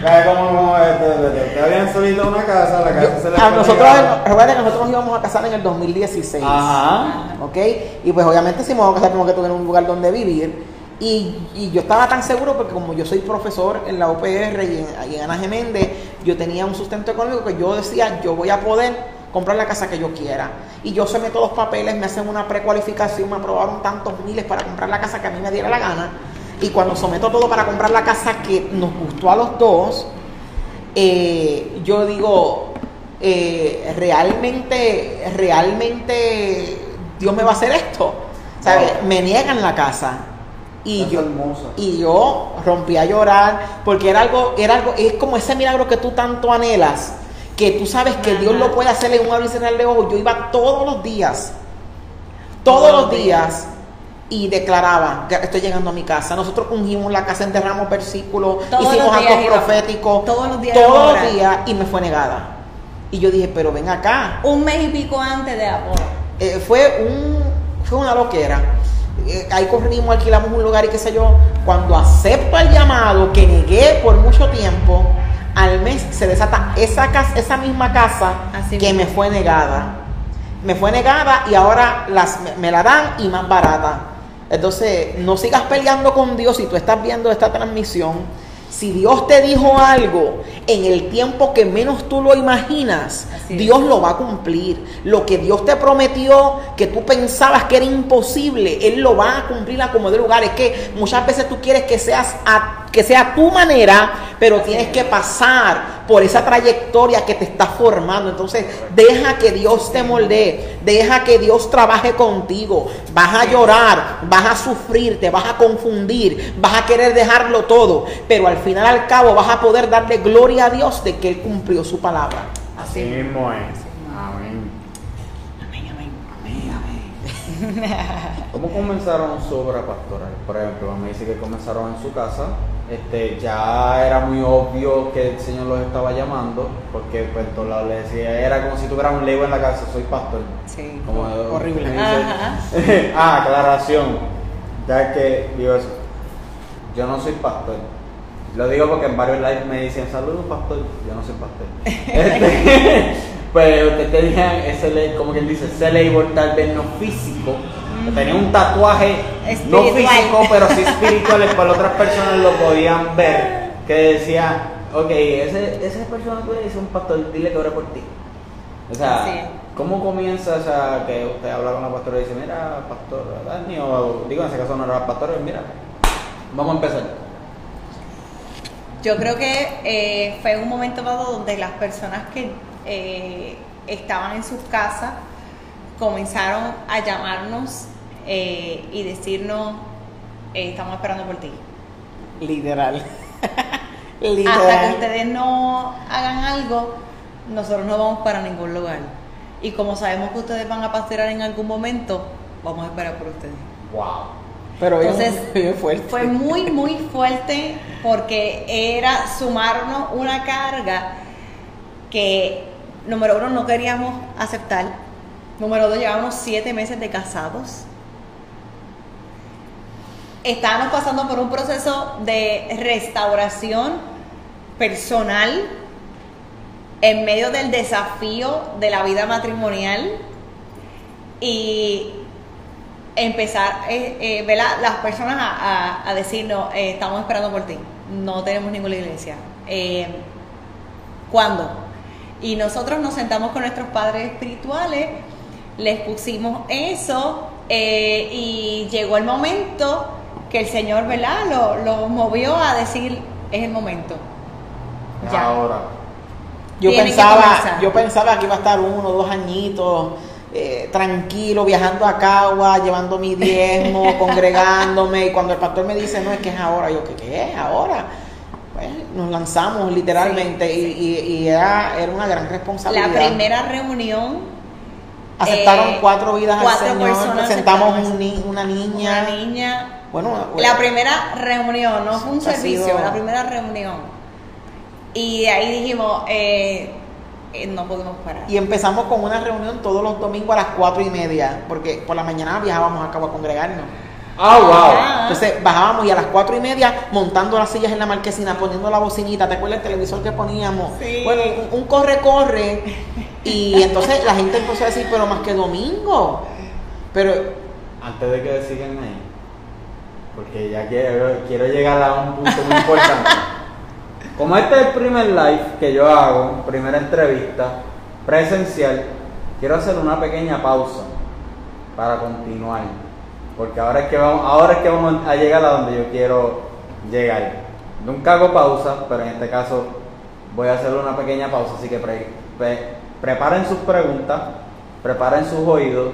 Como, como este, este, habían solicitado una casa, la casa se les A fue nosotros, recuerda que nosotros nos íbamos a casar en el 2016. Ajá. ¿Ok? Y pues obviamente si me vamos a casar tenemos que tener un lugar donde vivir. Y, y yo estaba tan seguro porque como yo soy profesor en la UPR y en, y en Ana Geméndez, yo tenía un sustento económico que yo decía, yo voy a poder comprar la casa que yo quiera. Y yo someto los papeles, me hacen una precualificación, me aprobaron tantos miles para comprar la casa que a mí me diera la gana. Y cuando someto todo para comprar la casa que nos gustó a los dos, eh, yo digo, eh, realmente, realmente Dios me va a hacer esto. ¿Sabes? Wow. Me niegan la casa. Y yo, hermosa. y yo rompí a llorar porque era algo, era algo, es como ese milagro que tú tanto anhelas, que tú sabes que Dios lo puede hacer en un abrir y cerrar de ojos. Yo iba todos los días, todos los días y declaraba, "Ya estoy llegando a mi casa. Nosotros ungimos la casa, enterramos versículos, Todos hicimos actos proféticos, Todos los días todos los días y me fue negada. Y yo dije, pero ven acá, Un mes y pico antes de Apolo. eh, fue un fue una loquera. Eh, ahí corrimos, alquilamos un lugar y qué sé yo. Cuando acepto el llamado que negué por mucho tiempo, al mes se desata esa casa, esa misma casa Así que mismo. me fue negada. Me fue negada y ahora las, me, me la dan y más barata. Entonces, no sigas peleando con Dios si tú estás viendo esta transmisión. Si Dios te dijo algo, en el tiempo que menos tú lo imaginas. Dios lo va a cumplir. Lo que Dios te prometió, que tú pensabas que era imposible, Él lo va a cumplir a como de lugar. Es que muchas veces tú quieres que seas a que sea tu manera, pero tienes que pasar por esa trayectoria que te está formando. Entonces, deja que Dios te moldee, deja que Dios trabaje contigo. Vas a llorar, vas a sufrir, te vas a confundir, vas a querer dejarlo todo, pero al final al cabo vas a poder darle gloria a Dios de que Él cumplió su palabra. Así mismo es. Amén. ¿Cómo comenzaron su obra pastoral? Por ejemplo, me dice que comenzaron en su casa. Este, ya era muy obvio que el Señor los estaba llamando, porque pues todos lados le decía, era como si tuviera un lego en la casa, soy pastor. Sí. Como, Horrible. ah, aclaración. Ya que digo eso. Yo no soy pastor. Lo digo porque en varios lives me dicen, saludos pastor. Yo no soy pastor. Este, pues ustedes tenían ese, como que él dice, ese label tal vez no físico. Tenía un tatuaje no físico, pero sí espiritual, cual otras personas lo podían ver. Que decía, ok, ese, esa persona le dices un pastor, dile que ore por ti. O sea, Sí. ¿cómo comienza o sea, que usted habla con la pastora y dice, mira, pastor, Dani, o digo, en ese caso no era pastor, mira, vamos a empezar. Yo creo que eh, fue un momento dado donde las personas que eh, estaban en sus casas comenzaron a llamarnos eh, y decirnos, eh, estamos esperando por ti. Literal. Hasta que Literal. ustedes no hagan algo, nosotros no vamos para ningún lugar. Y como sabemos que ustedes van a pastorear en algún momento, vamos a esperar por ustedes. Wow. Pero Entonces, bien. Fue muy, muy fuerte porque era sumarnos una carga que, número uno, no queríamos aceptar. Número dos, llevábamos siete meses de casados. Estábamos pasando por un proceso de restauración personal en medio del desafío de la vida matrimonial y empezar eh, eh, ¿verdad? las personas a, a- a decirnos eh, estamos esperando por ti no tenemos ninguna iglesia Eh, ¿cuándo? y nosotros nos sentamos con nuestros padres espirituales les pusimos eso eh, y llegó el momento que el Señor ¿verdad? Lo, lo movió a decir es el momento Ya. ahora. Yo pensaba, yo pensaba que iba a estar uno o dos añitos eh, tranquilo, viajando a Cagua, llevando mi diezmo, congregándome. Y cuando el pastor me dice, no, es que es ahora, yo, ¿qué, qué es ahora? Pues nos lanzamos literalmente Sí, y, y- y era, era una gran responsabilidad. la primera reunión Aceptaron eh, cuatro vidas cuatro al Señor, personas presentamos un ni- una niña. una niña Bueno, La primera reunión, no fue un servicio, sido- la primera reunión. Y ahí dijimos, eh, eh, no podemos parar. Y empezamos con una reunión todos los domingos a las cuatro y media, porque por la mañana viajábamos a Cabo a congregarnos. Ah, wow. Ah. Entonces bajábamos y a las cuatro y media montando las sillas en la marquesina, poniendo la bocinita, ¿te acuerdas el televisor que poníamos? Sí. Bueno, un- un corre-corre. Y entonces la gente empezó a decir, pero más que domingo. Pero Antes de que sigan ahí, porque ya quiero, quiero llegar a un punto muy importante. Como este es el primer live que yo hago, primera entrevista presencial, quiero hacer una pequeña pausa para continuar. Porque ahora es que vamos, ahora es que vamos a llegar a donde yo quiero llegar. Nunca hago pausa, pero en este caso voy a hacer una pequeña pausa, así que pre- pre- preparen sus preguntas, preparen sus oídos,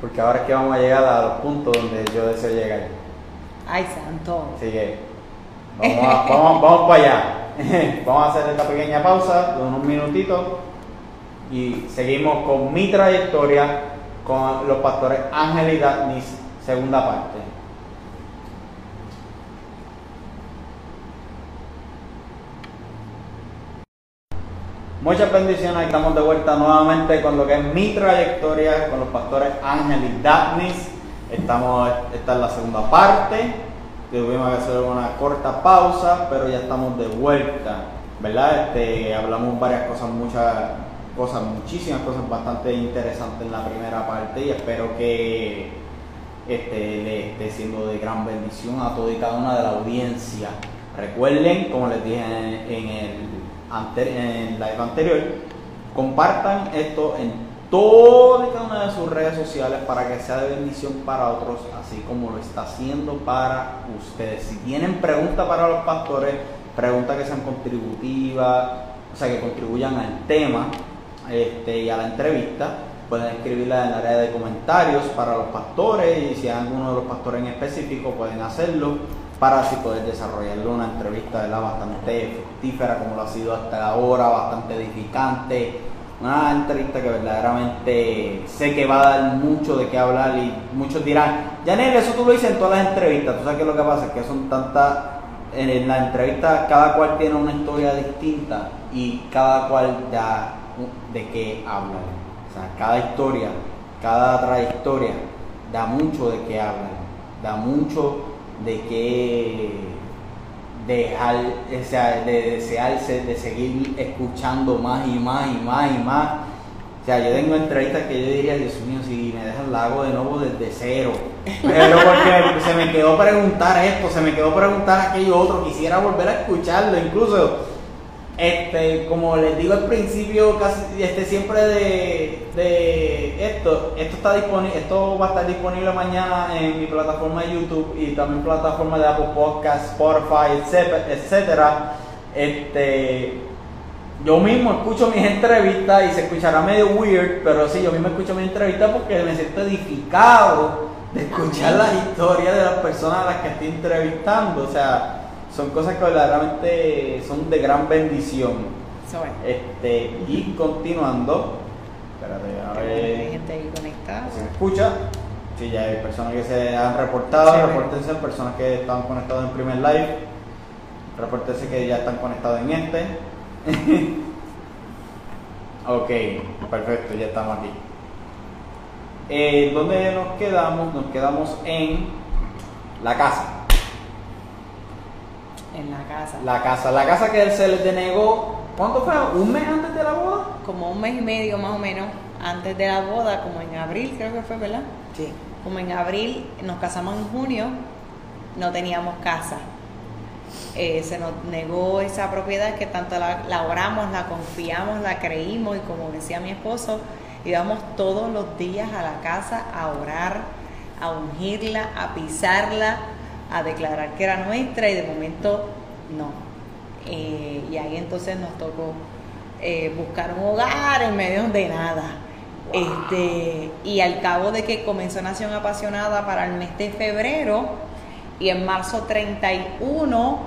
porque ahora es que vamos a llegar a los puntos donde yo deseo llegar. Ay, santo. Así que vamos, a- vamos, vamos para allá. vamos a hacer esta pequeña pausa de unos minutitos y seguimos con mi trayectoria con los pastores Ángel y Daphnis, segunda parte. Muchas bendiciones, estamos de vuelta nuevamente con lo que es mi trayectoria con los pastores Ángel y Daphnis. Estamos, esta es la segunda parte. Tuvimos que hacer una corta pausa, pero ya estamos de vuelta, ¿verdad? Este, hablamos varias cosas, muchas cosas, muchísimas cosas bastante interesantes en la primera parte y espero que este, le esté siendo de gran bendición a toda y cada una de la audiencia. Recuerden, como les dije en, en el en el live anterior, compartan esto en todas y cada una de sus redes sociales para que sea de bendición para otros, así como lo está haciendo para ustedes. Si tienen preguntas para los pastores, preguntas que sean contributivas, o sea, que contribuyan al tema este, y a la entrevista, pueden escribirla en el área de comentarios para los pastores y si hay alguno de los pastores en específico pueden hacerlo para así poder desarrollarle una entrevista ¿verdad? bastante fructífera como lo ha sido hasta ahora, bastante edificante, una entrevista que verdaderamente sé que va a dar mucho de qué hablar y muchos dirán, Janel, eso tú lo dices en todas las entrevistas, tú sabes que lo que pasa es que son tantas, en la entrevista cada cual tiene una historia distinta y cada cual da de qué hablar. O sea, cada historia, cada trayectoria da mucho de qué hablar, da mucho de qué dejar, o sea, de desearse, de seguir escuchando más y más y más y más. O sea, yo tengo entrevistas que yo diría, Dios mío, si me dejan la hago de nuevo desde cero. Pero porque se me quedó preguntar esto, se me quedó preguntar aquello otro, quisiera volver a escucharlo, incluso este, como les digo al principio, casi, este, siempre de, de esto, esto está disponible, esto va a estar disponible mañana en mi plataforma de YouTube y también plataforma de Apple Podcasts, Spotify, etcétera. Este, yo mismo escucho mis entrevistas y se escuchará medio weird, pero sí, yo mismo escucho mis entrevistas porque me siento edificado de escuchar las historias de las personas a las que estoy entrevistando, o sea son cosas que verdaderamente son de gran bendición. Este, y continuando, espérate, a Hay ver, gente ahí conectada. se me escucha. Si ya hay personas que se han reportado, Sí. repórtense, personas que estaban conectados en primer live, repórtense que ya están conectados en este. ok, perfecto, ya estamos aquí. Eh, ¿Dónde nos quedamos? Nos quedamos en la casa. En la casa. La casa, la casa que él se les denegó, ¿cuánto fue? ¿Un mes antes de la boda? Como un mes y medio más o menos antes de la boda, como en abril creo que fue, ¿verdad? Sí. Como en abril nos casamos en junio, no teníamos casa. Eh, se nos negó esa propiedad que tanto la, la oramos, la confiamos, la creímos y como decía mi esposo, íbamos todos los días a la casa a orar, a ungirla, a pisarla, a declarar que era nuestra y de momento no. Eh, y ahí entonces nos tocó eh, buscar un hogar en medio de nada. Este, y al cabo de que comenzó Nación Apasionada para el mes de febrero y en marzo 31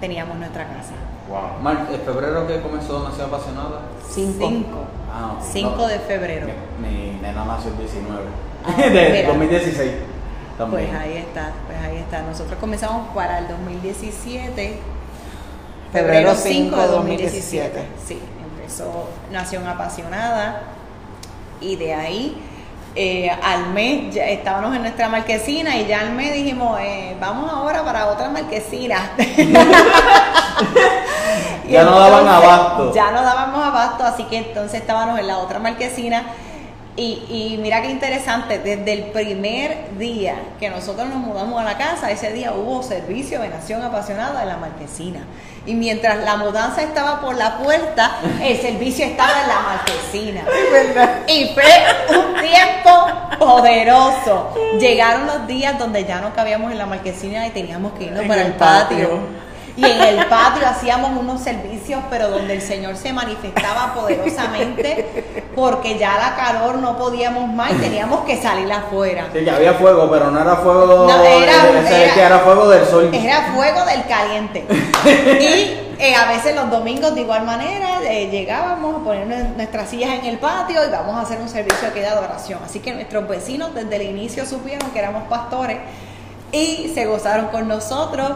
teníamos nuestra casa. Wow. Mar ¿el febrero que comenzó Nación Apasionada? Cinco. 5. Ah, ok. 5 No. de febrero. Mi, mi nena nació el 19. Ah, de mira. 2016. También. Pues ahí está, pues ahí está. Nosotros comenzamos para el 2017. Febrero 5 de 2017. Sí, empezó Nación Apasionada y de ahí eh, al mes ya estábamos en nuestra marquesina y ya al mes dijimos, eh, vamos ahora para otra marquesina. Ya no daban abasto. Ya no dábamos abasto, así que entonces estábamos en la otra marquesina. Y, y mira qué interesante, desde el primer día que nosotros nos mudamos a la casa, ese día hubo servicio de Nación Apasionada en la marquesina. Y mientras la mudanza estaba por la puerta, el servicio estaba en la marquesina. Y fue un tiempo poderoso. Llegaron los días donde ya no cabíamos en la marquesina y teníamos que irnos En para el patio. Y en el patio hacíamos unos servicios, pero donde el Señor se manifestaba poderosamente, porque ya la calor no podíamos más y teníamos que salir afuera. Sí, que había fuego, pero no era fuego No, era- de- ese era- que era fuego del sol. Era fuego del caliente. Y eh, a veces los domingos de igual manera eh, llegábamos a poner nue- nuestras sillas en el patio y vamos a hacer un servicio aquí de adoración. Así que nuestros vecinos desde el inicio supieron que éramos pastores y se gozaron con nosotros.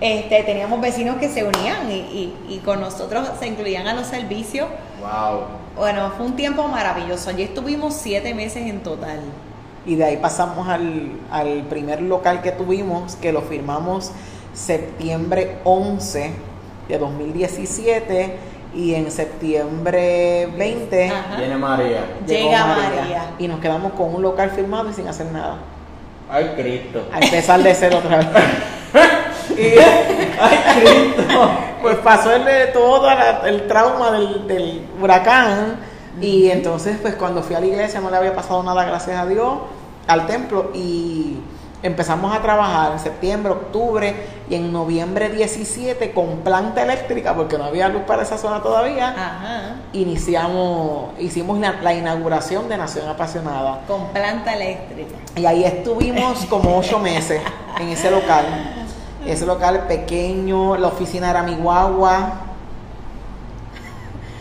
Este, teníamos vecinos que se unían y, y- y con nosotros se incluían a los servicios. Wow. Bueno, fue un tiempo maravilloso. Allí estuvimos siete meses en total. Y de ahí pasamos al, al primer local que tuvimos, que lo firmamos septiembre 11 de 2017 y en septiembre 20 Ajá. Viene María. llegó Llega María. Y nos quedamos con un local firmado y sin hacer nada. Ay, Cristo. A empezar de cero otra vez. Y- ¡Ay, Cristo! pues pasó el, de todo el trauma del, del huracán y entonces pues cuando fui a la iglesia no le había pasado nada gracias a Dios al templo y empezamos a trabajar en septiembre, octubre y en noviembre 17 con planta eléctrica porque no había luz para esa zona todavía Ajá. iniciamos hicimos la, la inauguración de Nación Apasionada Con planta eléctrica. y ahí estuvimos como ocho meses en ese local. Ese local pequeño, la oficina era mi guagua.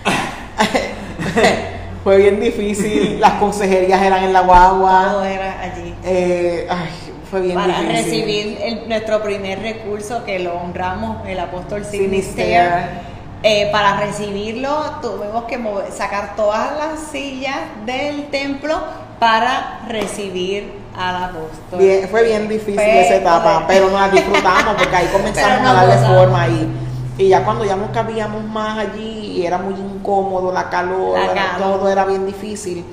Fue bien difícil, las consejerías eran en la Todo guagua. era allí. Eh, ay, fue bien Para difícil. recibir el- nuestro primer recurso que lo honramos, el apóstol Sinister. Sinister. Eh, para recibirlo tuvimos que mover- sacar todas las sillas del templo para recibir al apóstol. Bien- fue bien difícil esa etapa, pero nos la disfrutamos porque ahí comenzamos nos a darle gozamos. forma y, y ya cuando ya no cabíamos más allí y era muy incómodo, la calor, La era- calor. todo era bien difícil,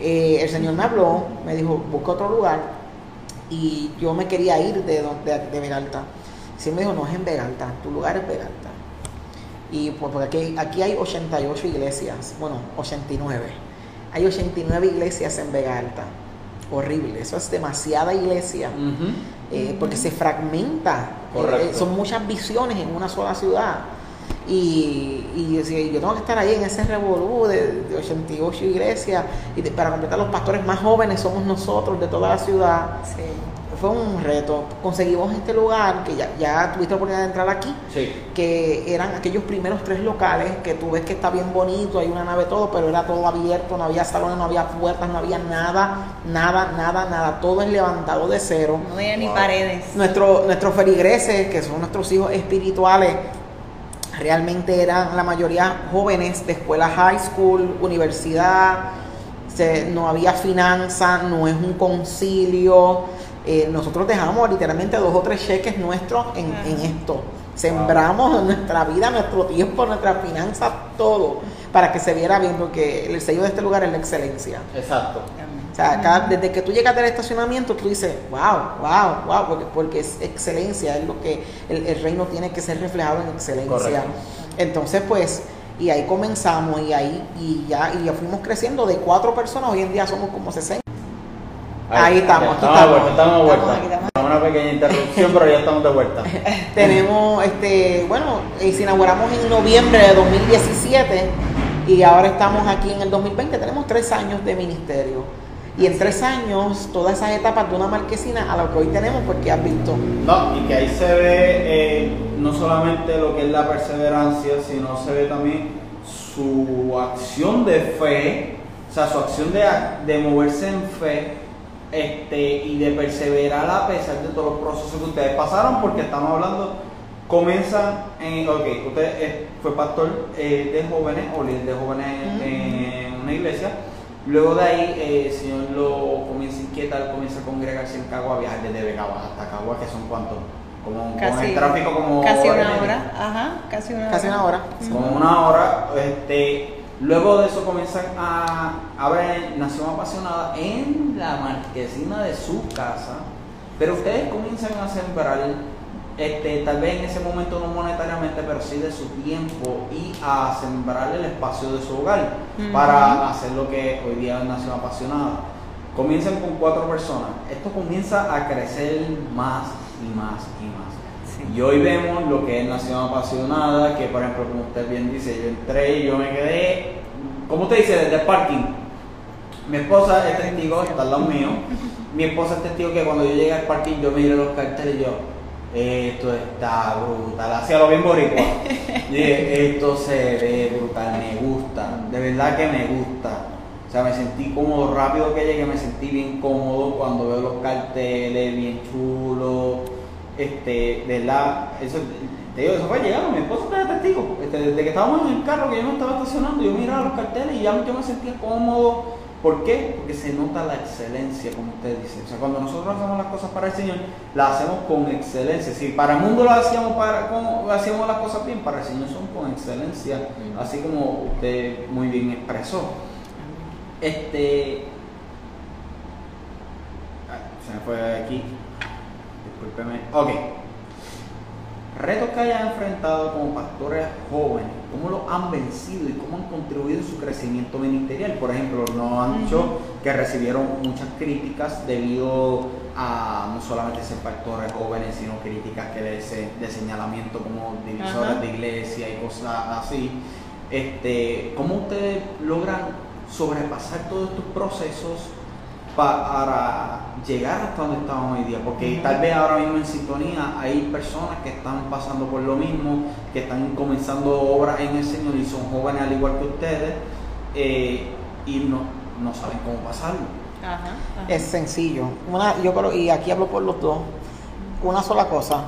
eh, el Señor me habló, me dijo, busca otro lugar y yo me quería ir de, donde, de Vegalta. Sí me dijo, no es en Vegalta, tu lugar es Vegalta. Y pues porque aquí, aquí hay 88 iglesias, bueno, 89. Hay 89 iglesias en Vega Alta. Horrible, eso es demasiada iglesia, eh, porque se fragmenta. Eh, son muchas visiones en una sola ciudad. Y, y yo tengo que estar ahí en ese revolú de, de 88 iglesias. Y de- para completar, los pastores más jóvenes somos nosotros de toda la ciudad. Sí. Fue un reto. Conseguimos este lugar, que ya, ya tuviste la oportunidad de entrar aquí Sí. que eran aquellos primeros tres locales que tú ves que está bien bonito, hay una nave todo, pero era todo abierto, no había salones, no había puertas, no había nada, nada, nada, nada, todo es levantado de cero. No había ni Wow. paredes. Nuestro, nuestros feligreses, que son nuestros hijos espirituales, realmente eran la mayoría jóvenes de escuela high school, universidad, se- no había finanza, no es un concilio. Eh, nosotros dejamos literalmente dos o tres cheques nuestros en, en esto. Sembramos nuestra vida, nuestro tiempo, nuestra finanza, todo, para que se viera bien, porque el sello de este lugar es la excelencia. Exacto. O sea, cada- desde que tú llegas del estacionamiento, tú dices, wow, wow, wow, porque, porque es excelencia, es lo que el, el reino tiene que ser reflejado en excelencia. Correcto. Entonces, pues, y ahí comenzamos y ahí y ya, y ya fuimos creciendo de cuatro personas, hoy en día somos como 60. Ahí estamos, aquí Estamos estamos de Estamos vuelta. aquí, estamos Una pequeña interrupción, pero ya estamos de vuelta. Tenemos, este, bueno, eh, se inauguramos en noviembre de 2017 y ahora estamos aquí en el 2020, tenemos tres años de ministerio. Y en tres años, todas esas etapas de una marquesina a lo que hoy tenemos, porque has visto. No, y que ahí se ve eh, no solamente lo que es la perseverancia, sino se ve también su acción de fe, o sea, su acción de, de moverse en fe este, y de perseverar a pesar de todos los procesos que ustedes pasaron, porque estamos hablando, comienza, en, ok, usted eh, fue pastor eh, de jóvenes o líder de jóvenes en una iglesia. Luego de ahí, eh, el Señor lo comienza a inquietar, comienza a congregarse en Cagua, a viajar desde Vega Baja hasta Cagua, que son cuántos, como con Casi, el tráfico como casi una hora. Ajá, casi una Casi hora. una hora. Como una hora, este, luego de eso comienzan a, a ver Nación Apasionada en la marquesina de su casa, pero ustedes comienzan a sembrar, este, tal vez en ese momento no monetariamente, pero sí de su tiempo y a sembrar el espacio de su hogar para hacer lo que hoy día es Nación Apasionada. Comienzan con cuatro personas, esto comienza a crecer más y más y hoy vemos lo que es Nación Apasionada, que por ejemplo, como usted bien dice, yo entré y yo me quedé, como usted dice, desde el parking. Mi esposa es testigo, está al lado mío. Mi esposa es testigo que cuando yo llegué al parking, yo miré los carteles y yo, esto está brutal, hacía lo bien boricua. Y esto se ve brutal, me gusta, de verdad que me gusta. O sea, me sentí cómodo, rápido que llegué, me sentí bien cómodo cuando veo los carteles, bien chulos. Este, de verdad, eso, te digo, eso fue llegando, mi esposa está de testigo. Este, desde que estábamos en el carro, que yo me estaba estacionando, yo miraba los carteles y ya yo me sentía cómodo. ¿Por qué? Porque se nota la excelencia, como usted dice. O sea, cuando nosotros hacemos las cosas para el Señor, las hacemos con excelencia. Si para el mundo lo hacíamos, para, hacíamos las cosas bien, para el Señor son con excelencia, así como usted muy bien expresó. Este. Ay, se me fue aquí. Discúlpeme. Ok. retos que hayan enfrentado como pastores jóvenes, cómo los han vencido y cómo han contribuido en su crecimiento ministerial. Por ejemplo, nos han dicho que recibieron muchas críticas debido a no solamente ser pastores jóvenes, sino críticas que de, de señalamiento como divisores de iglesia y cosas así. Este, ¿Cómo ustedes logran sobrepasar todos estos procesos para llegar hasta donde estamos hoy día, porque tal vez ahora mismo en sintonía hay personas que están pasando por lo mismo, que están comenzando obras en el Señor y son jóvenes al igual que ustedes eh, y no, no saben cómo pasarlo. Es sencillo. Una, yo creo, y aquí hablo por los dos, una sola cosa,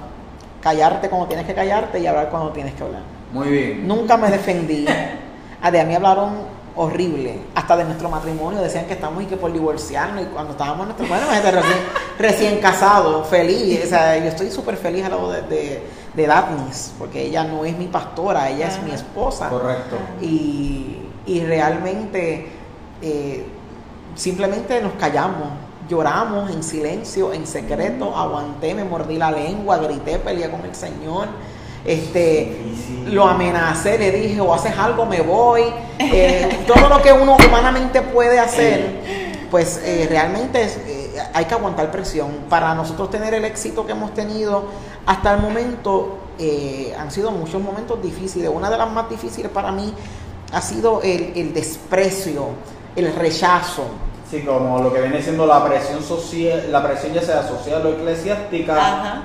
callarte cuando tienes que callarte y hablar cuando tienes que hablar. Muy bien. Nunca me defendí. A de a mí hablaron horrible. Hasta de nuestro matrimonio decían que estamos y que por divorciarnos. Y cuando estábamos en nuestro. Bueno, recién, recién casado, feliz. O sea, yo estoy súper feliz al lado de, de, de Daphnis, porque ella no es mi pastora, ella es mi esposa. Correcto. Y, y realmente eh, simplemente nos callamos. Lloramos en silencio, en secreto, aguanté, me mordí la lengua, grité, peleé con el Señor este, lo amenacé, le dije, o haces algo, me voy. Eh, todo lo que uno humanamente puede hacer, pues eh, realmente eh, hay que aguantar presión. Para nosotros tener el éxito que hemos tenido hasta el momento, han sido muchos momentos difíciles. Una de las más difíciles para mí ha sido el, el desprecio, el rechazo. Sí, como lo que viene siendo la presión social, la presión ya sea social o eclesiástica.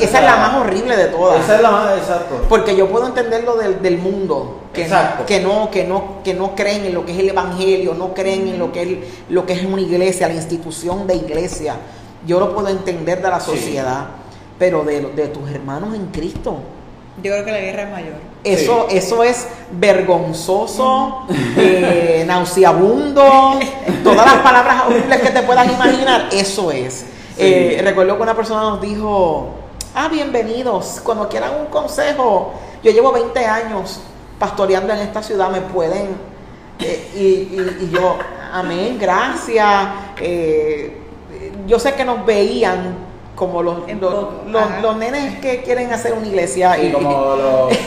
esa es la más horrible de todas. Esa es la más, exacto. Porque yo puedo entenderlo del, del mundo, que, que no, que no, que no creen en lo que es el evangelio, no creen en lo que es lo que es una iglesia, la institución de iglesia. Yo lo puedo entender de la sociedad, pero de, de tus hermanos en Cristo yo creo que la guerra es mayor. Eso, eso es vergonzoso, eh, nauseabundo, todas las palabras horribles que te puedas imaginar, eso es. Eh, recuerdo que una persona nos dijo, ah, bienvenidos, cuando quieran un consejo, yo llevo 20 años pastoreando en esta ciudad, me pueden, eh, y, y, yo, amén, gracias. yo sé que nos veían como los, los, los, nenes que quieren hacer una iglesia. y como los,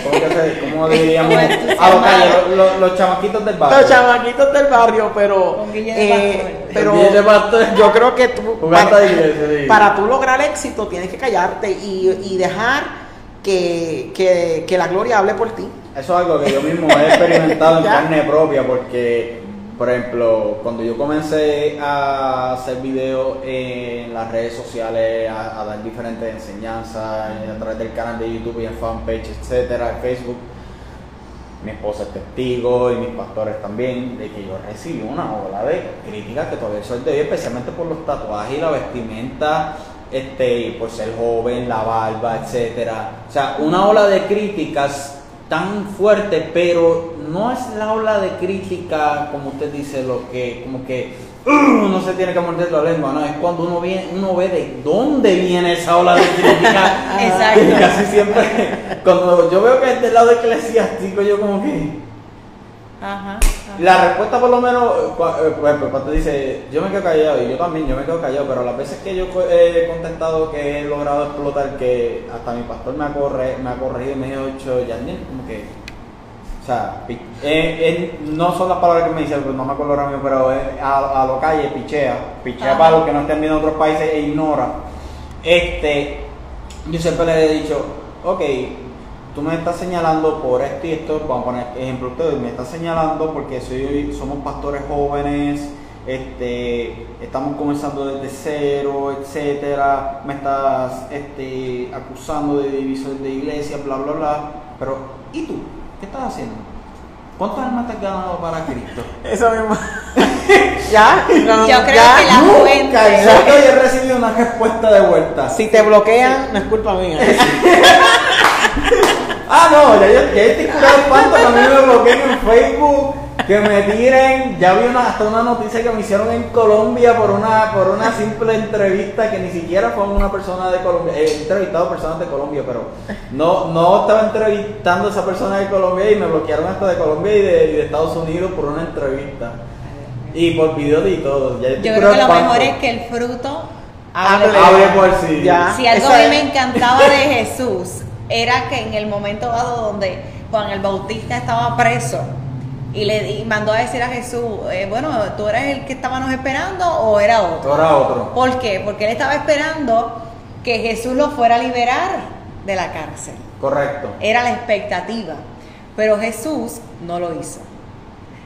¿cómo, diríamos? ah, los, los, chamaquitos del barrio. Los chamaquitos del barrio, pero, eh, pero yo creo que tú, para, tú lograr éxito tienes que callarte y, y dejar que, que, que la gloria hable por ti. Eso es algo que yo mismo he experimentado en carne propia porque por ejemplo, cuando yo comencé a hacer videos en las redes sociales, a, dar diferentes enseñanzas a través del canal de YouTube y en fanpage, etcétera, Facebook, mi esposa es testigo y mis pastores también, de que yo recibí una ola de críticas que todavía soy de especialmente por los tatuajes y la vestimenta, este, por ser joven, la barba, etcétera. O sea, una ola de críticas tan fuerte, pero no es la ola de crítica, como usted dice, lo que, como que uno uh, se tiene que morder la lengua, no, es cuando uno, viene, uno ve de dónde viene esa ola de crítica. Exacto. Y casi siempre, cuando yo veo que es del lado eclesiástico, yo como que Ajá, La respuesta por lo menos, eh, cuando te dice, yo me quedo callado, y yo también, yo me quedo callado, pero las veces que yo he contestado que he logrado explotar, que hasta mi pastor me ha, corre, me ha corregido y me ha dicho, Yandel, como que, o sea, eh, no son las palabras que me dicen, pues no me acuerdo ahora mismo, pero a, a, lo calle, pichea, pichea para los que no estén viendo otros países e ignora. Este, yo siempre le he dicho, ok, tú me estás señalando por esto y esto, vamos a poner ejemplo ustedes, me estás señalando porque soy, somos pastores jóvenes, este, estamos comenzando desde cero, etcétera, me estás este, acusando de divisor de iglesia, bla, bla, bla, pero ¿y tú? ¿Qué estás haciendo? ¿Cuántas almas te has ganado para Cristo? Eso mismo. ¿Ya? No, Yo creo que la nunca, Nunca he recibido una respuesta de vuelta. Si te bloquean, no es culpa mía. Ah, no, ya, ya, ya estoy curado a mí me bloqueen en Facebook, que me tiren. Ya vi una, hasta una noticia que me hicieron en Colombia por una, por una simple entrevista que ni siquiera fue una persona de Colombia. He entrevistado personas de Colombia, pero no, no estaba entrevistando a esa persona de Colombia y me bloquearon hasta de Colombia y de, y de Estados Unidos por una entrevista. Y por video y todo. Ya Yo creo que lo mejor es que el fruto hable, por sí. Si algo a mí me encantaba de Jesús era que en el momento dado donde Juan el Bautista estaba preso y le y mandó a decir a Jesús, eh, bueno, ¿tú eres el que estábamos esperando o era otro? Ahora otro. ¿Por qué? Porque él estaba esperando que Jesús lo fuera a liberar de la cárcel. Correcto. Era la expectativa. Pero Jesús no lo hizo.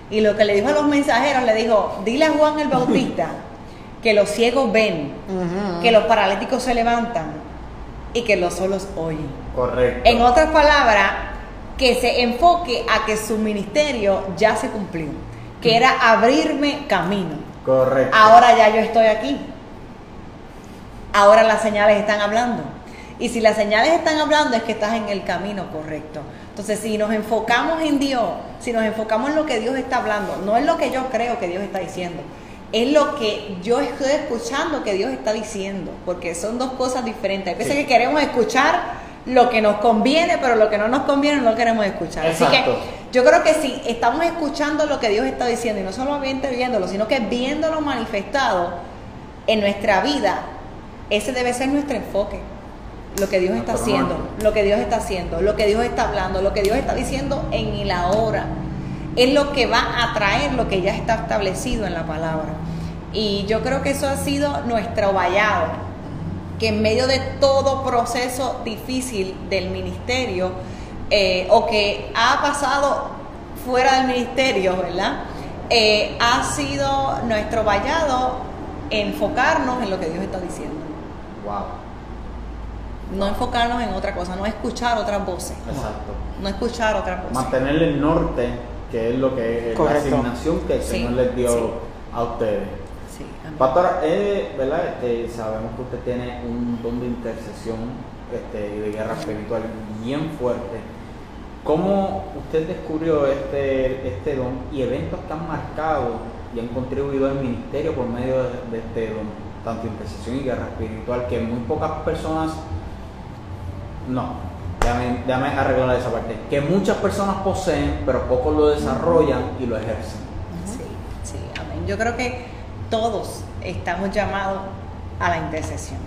Y lo que le dijo a los mensajeros, le dijo, dile a Juan el Bautista que los ciegos ven, que los paralíticos se levantan y que los solos oyen. Correcto. En otras palabras, que se enfoque a que su ministerio ya se cumplió, que era abrirme camino. Correcto. Ahora ya yo estoy aquí. Ahora las señales están hablando. Y si las señales están hablando es que estás en el camino correcto. Entonces, si nos enfocamos en Dios, si nos enfocamos en lo que Dios está hablando, no es lo que yo creo que Dios está diciendo, es lo que yo estoy escuchando que Dios está diciendo, porque son dos cosas diferentes. Hay veces Sí. que queremos escuchar lo que nos conviene, pero lo que no nos conviene no queremos escuchar. Así que yo creo que si estamos escuchando lo que Dios está diciendo, y no solamente viéndolo, sino que viéndolo manifestado en nuestra vida, ese debe ser nuestro enfoque. Lo que Dios está haciendo, lo que Dios está haciendo, lo que Dios está hablando, lo que Dios está diciendo en el ahora. Es lo que va a traer lo que ya está establecido en la palabra. Y yo creo que eso ha sido nuestro vallado, que en medio de todo proceso difícil del ministerio, eh, o que ha pasado fuera del ministerio, ¿verdad? Eh, ha sido nuestro vallado enfocarnos en lo que Dios está diciendo. Wow. No enfocarnos en otra cosa, no escuchar otras voces, Exacto. no escuchar otras voces. Mantener el norte, que es lo que es Correcto. la asignación que el Sí, Señor les dio sí. a ustedes. Sí. Pastora, eh, ¿verdad? Este, sabemos que usted tiene un don de intercesión este, y de guerra espiritual bien fuerte. ¿Cómo usted descubrió este, este don y eventos que han marcado y han contribuido al ministerio por medio de, de este don, tanto intercesión y guerra espiritual, que muy pocas personas, no, déjame, déjame arreglar esa parte, que muchas personas poseen, pero pocos lo desarrollan y lo ejercen. Sí, sí, amén. Yo creo que todos estamos llamados a la intercesión,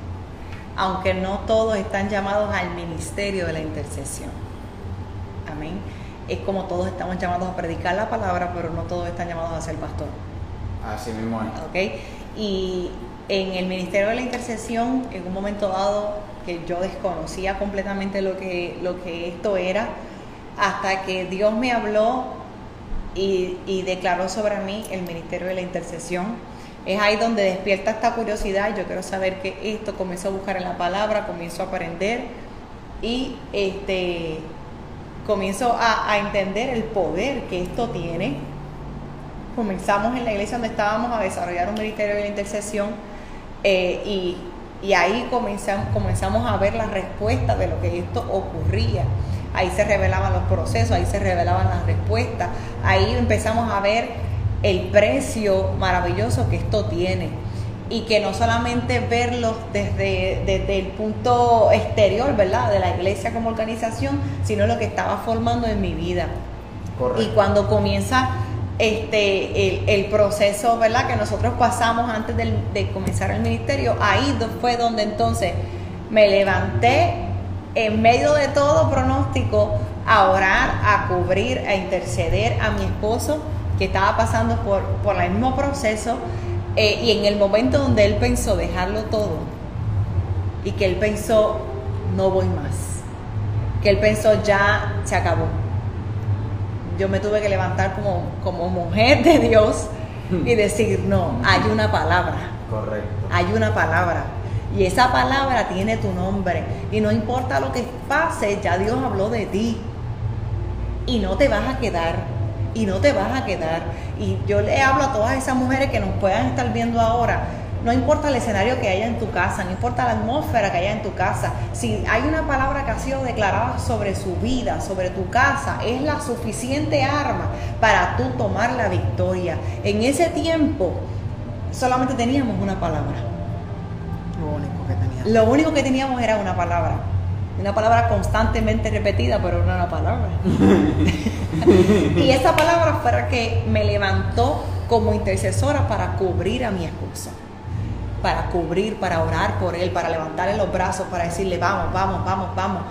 aunque no todos están llamados al ministerio de la intercesión. Amén. Es como todos estamos llamados a predicar la palabra, pero no todos están llamados a ser pastor. Así mismo es. ¿ok? Y en el Ministerio de la Intercesión, en un momento dado que yo desconocía completamente lo que, lo que esto era, hasta que Dios me habló y, y declaró sobre mí el Ministerio de la Intercesión. Es ahí donde despierta esta curiosidad. Yo quiero saber que esto comienzo a buscar en la palabra, comienzo a aprender y este comienzo a, a entender el poder que esto tiene comenzamos en la iglesia donde estábamos a desarrollar un ministerio de la intercesión eh, y, y ahí comenzamos, comenzamos a ver las respuestas de lo que esto ocurría. Ahí se revelaban los procesos, ahí se revelaban las respuestas, ahí empezamos a ver el precio maravilloso que esto tiene y que no solamente verlo desde, desde el punto exterior, ¿verdad? De la iglesia como organización, sino lo que estaba formando en mi vida. Correcto. Y cuando comienza este el, el proceso, ¿verdad? Que nosotros pasamos antes del- de comenzar el ministerio, ahí fue donde entonces me levanté en medio de todo pronóstico a orar, a cubrir, a interceder a mi esposo que estaba pasando por, por el mismo proceso eh, y en el momento donde él pensó dejarlo todo y que él pensó no voy más, que él pensó ya se acabó yo me tuve que levantar como, como mujer de Dios y decir, no, hay una palabra, Correcto. hay una palabra. Y esa palabra tiene tu nombre. Y no importa lo que pase, ya Dios habló de ti. Y no te vas a quedar. Y no te vas a quedar. Y yo le hablo a todas esas mujeres que nos puedan estar viendo ahora. No importa el escenario que haya en tu casa, no importa la atmósfera que haya en tu casa, si hay una palabra que ha sido declarada sobre su vida, sobre tu casa, es la suficiente arma para tú tomar la victoria. En ese tiempo solamente teníamos una palabra. Lo único que tenía. Lo único que teníamos era una palabra. Una palabra constantemente repetida, pero no una palabra. y esa palabra fue la que me levantó como intercesora para cubrir a mi esposo. Para cubrir, para orar por él, para levantarle los brazos, para decirle, vamos, vamos, vamos, vamos.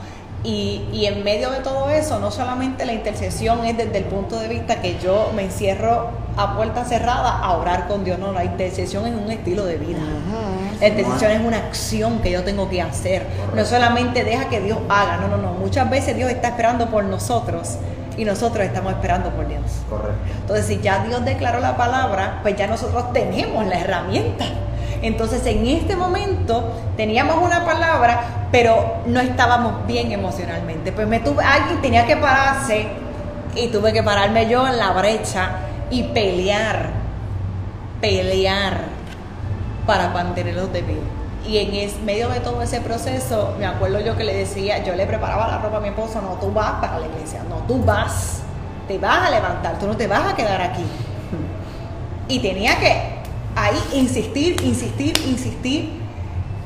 Y, y, en medio de todo eso, no solamente la intercesión es desde el punto de vista que yo me encierro a puerta cerrada a orar con Dios, no, la intercesión es un estilo de vida. La intercesión es una acción que yo tengo que hacer. No solamente deja que Dios haga, no, no, no. Muchas veces Dios está esperando por nosotros y nosotros estamos esperando por Dios. Correcto. Entonces, si ya Dios declaró la palabra, pues ya nosotros tenemos la herramienta. Entonces, en este momento teníamos una palabra, pero no estábamos bien emocionalmente. Pues me tuve, alguien tenía que pararse y tuve que pararme yo en la brecha y pelear, pelear para mantenerlos de pie. Y en medio de todo ese proceso, me acuerdo yo que le decía, yo le preparaba la ropa a mi esposo, no, tú vas para la iglesia, no, tú vas, te vas a levantar, tú no te vas a quedar aquí. Y tenía que ahí insistir, insistir, insistir.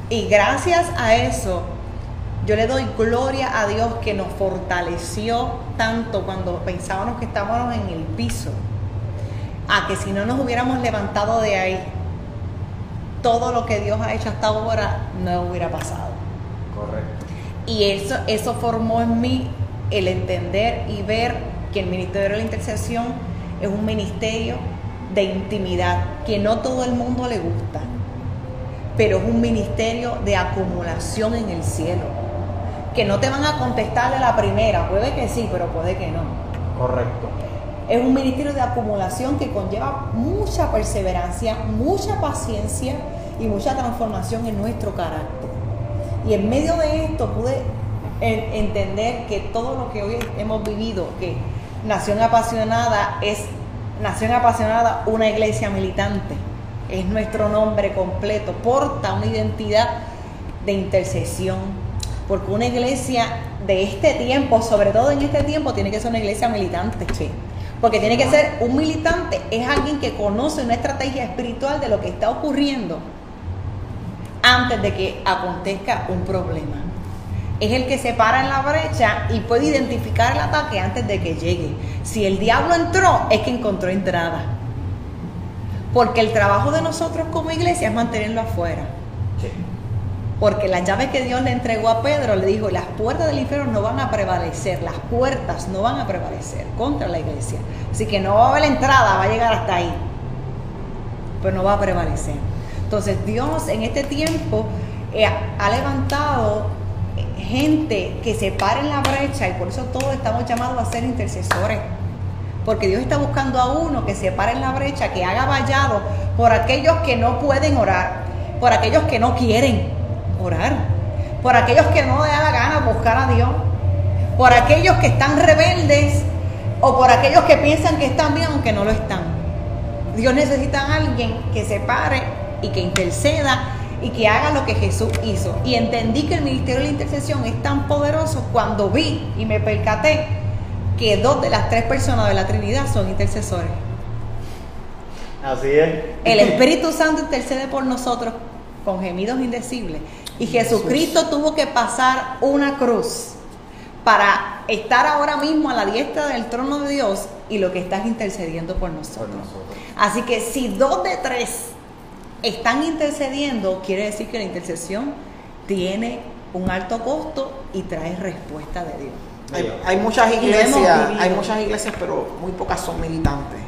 Y gracias a eso, yo le doy gloria a Dios que nos fortaleció tanto cuando pensábamos que estábamos en el piso, a que si no nos hubiéramos levantado de ahí, todo lo que Dios ha hecho hasta ahora no hubiera pasado. Correcto. Y eso, eso formó en mí el entender y ver que el Ministerio de la Intercesión es un ministerio de intimidad, que no todo el mundo le gusta, pero es un ministerio de acumulación en el cielo, que no te van a contestar de la primera, puede que sí, pero puede que no. Correcto. Es un ministerio de acumulación que conlleva mucha perseverancia, mucha paciencia y mucha transformación en nuestro carácter. Y en medio de esto pude entender que todo lo que hoy hemos vivido, que Nación Apasionada es Nación Apasionada, una iglesia militante, es nuestro nombre completo, porta una identidad de intercesión, porque una iglesia de este tiempo, sobre todo en este tiempo, tiene que ser una iglesia militante. Sí. Porque tiene que ser un militante, es alguien que conoce una estrategia espiritual de lo que está ocurriendo antes de que acontezca un problema. Es el que se para en la brecha y puede identificar el ataque antes de que llegue. Si el diablo entró, es que encontró entrada. Porque el trabajo de nosotros como iglesia es mantenerlo afuera. Sí. Porque la llave que Dios le entregó a Pedro le dijo, las puertas del infierno no van a prevalecer, las puertas no van a prevalecer contra la iglesia. Así que no va a haber entrada, va a llegar hasta ahí, pero no va a prevalecer. Entonces Dios en este tiempo eh, ha levantado gente que se pare en la brecha y por eso todos estamos llamados a ser intercesores. Porque Dios está buscando a uno que se pare en la brecha, que haga vallado por aquellos que no pueden orar, por aquellos que no quieren orar. Por aquellos que no le da la gana buscar a Dios. Por aquellos que están rebeldes o por aquellos que piensan que están bien aunque no lo están. Dios necesita a alguien que se pare y que interceda y que haga lo que Jesús hizo. Y entendí que el ministerio de la intercesión es tan poderoso cuando vi y me percaté que dos de las tres personas de la Trinidad son intercesores. Así es. El Espíritu Santo intercede por nosotros con gemidos indecibles. Y Jesucristo tuvo que pasar una cruz para estar ahora mismo a la diestra del trono de Dios y lo que estás intercediendo por nosotros. Así que si dos de tres están intercediendo, quiere decir que la intercesión tiene un alto costo y trae respuesta de Dios. Hay, hay muchas iglesias, hay muchas iglesias, pero muy pocas son militantes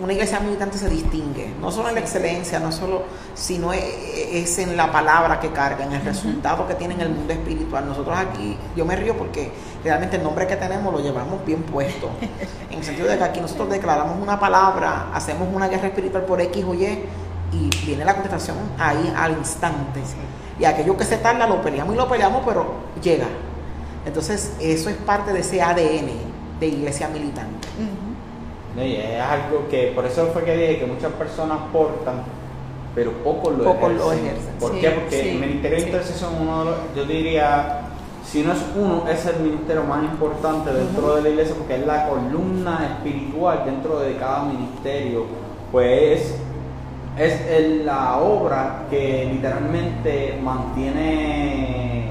una iglesia militante se distingue, no solo en la excelencia, no solo, sino e, e, es en la palabra que carga, en el resultado que tiene en el mundo espiritual. Nosotros aquí, yo me río porque realmente el nombre que tenemos lo llevamos bien puesto, en el sentido de que aquí nosotros declaramos una palabra, hacemos una guerra espiritual por X o Y y viene la contestación ahí al instante. Y aquello que se tarda lo peleamos y lo peleamos, pero llega. Entonces, eso es parte de ese ADN de iglesia militante. Y es algo que, por eso fue que dije que muchas personas portan, pero pocos lo Poco ejercen. Lo ejercen. ¿Por qué? Porque el Ministerio de Intercesión, uno yo diría, si no es uno, es el ministerio más importante dentro de la iglesia, porque es la columna espiritual dentro de cada ministerio. Pues es la obra que literalmente mantiene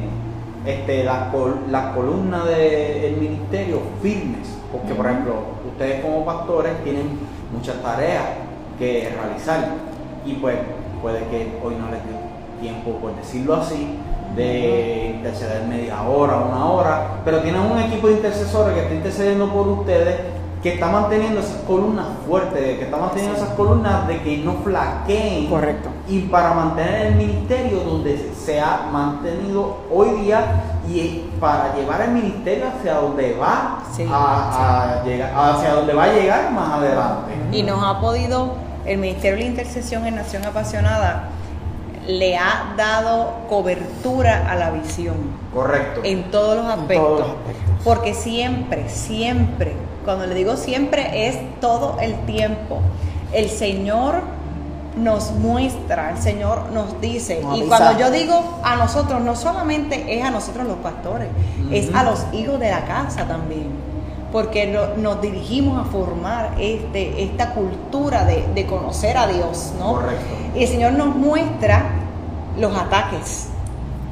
este, las la columnas del ministerio firmes. Porque, por ejemplo, ustedes como pastores tienen muchas tareas que realizar y pues puede que hoy no les dé tiempo, por decirlo así, de interceder media hora, una hora, pero tienen un equipo de intercesores que está intercediendo por ustedes que está manteniendo esas columnas fuertes, que está manteniendo esas columnas de que no flaqueen. Correcto. Y para mantener el ministerio donde se ha mantenido hoy día y para llevar el ministerio hacia donde va Sí, a, a llegar, hacia donde va a llegar más adelante. Y nos ha podido, el Ministerio de la Intercesión en Nación Apasionada le ha dado cobertura a la visión Correcto. en todos los aspectos. todos los aspectos. Porque siempre, siempre, cuando le digo siempre es todo el tiempo. El Señor nos muestra, el Señor nos dice. Nos y cuando yo digo a nosotros, no solamente es a nosotros los pastores, es a los hijos de la casa también. Porque no- nos dirigimos a formar este, esta cultura de, de conocer a Dios, ¿no? Correcto. Y el Señor nos muestra los ataques.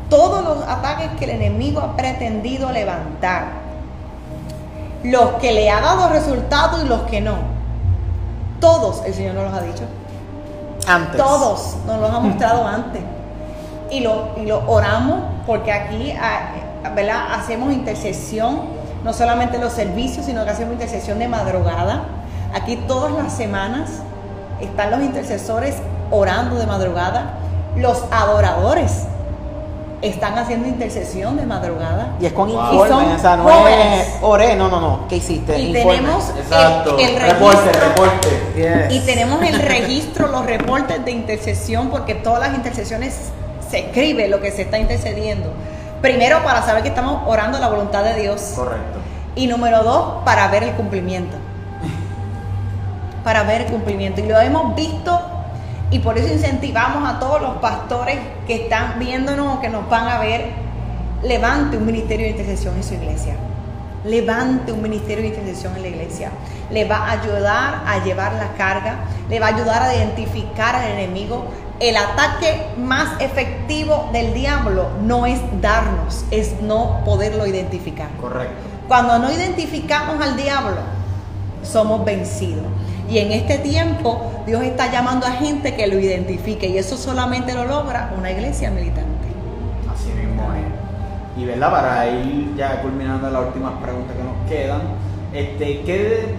Todos los ataques que el enemigo ha pretendido levantar. Los que le ha dado resultado y los que no. Todos el Señor nos los ha dicho. Antes. Todos nos los ha mostrado antes. Y lo, y lo oramos porque aquí ah, ¿verdad? hacemos intercesión, no solamente en los servicios, sino que hacemos intercesión de madrugada. Aquí todas las semanas están los intercesores orando de madrugada. Los adoradores están haciendo intercesión de madrugada. Y es con Wow. informe, Y son o sea, no jóvenes. es oré, no, no, no. ¿Qué hiciste? Y tenemos Exacto. el, el reporte, registro. reporte. Yes. Y tenemos el registro, los reportes de intercesión, porque todas las intercesiones se escribe lo que se está intercediendo. Primero, para saber que estamos orando la voluntad de Dios. Correcto. Y número dos, para ver el cumplimiento. Para ver el cumplimiento. Y lo hemos visto y por eso incentivamos a todos los pastores que están viéndonos o que nos van a ver, levante un ministerio de intercesión en su iglesia. Levante un ministerio de intercesión en la iglesia. Le va a ayudar a llevar la carga, le va a ayudar a identificar al enemigo. El ataque más efectivo del diablo no es darnos, es no poderlo identificar. Correcto. Cuando no identificamos al diablo, somos vencidos. Y en este tiempo Dios está llamando a gente que lo identifique y eso solamente lo logra una iglesia militante. Así mismo es. Y verdad, para ir ya culminando las últimas preguntas que nos quedan, este, ¿qué,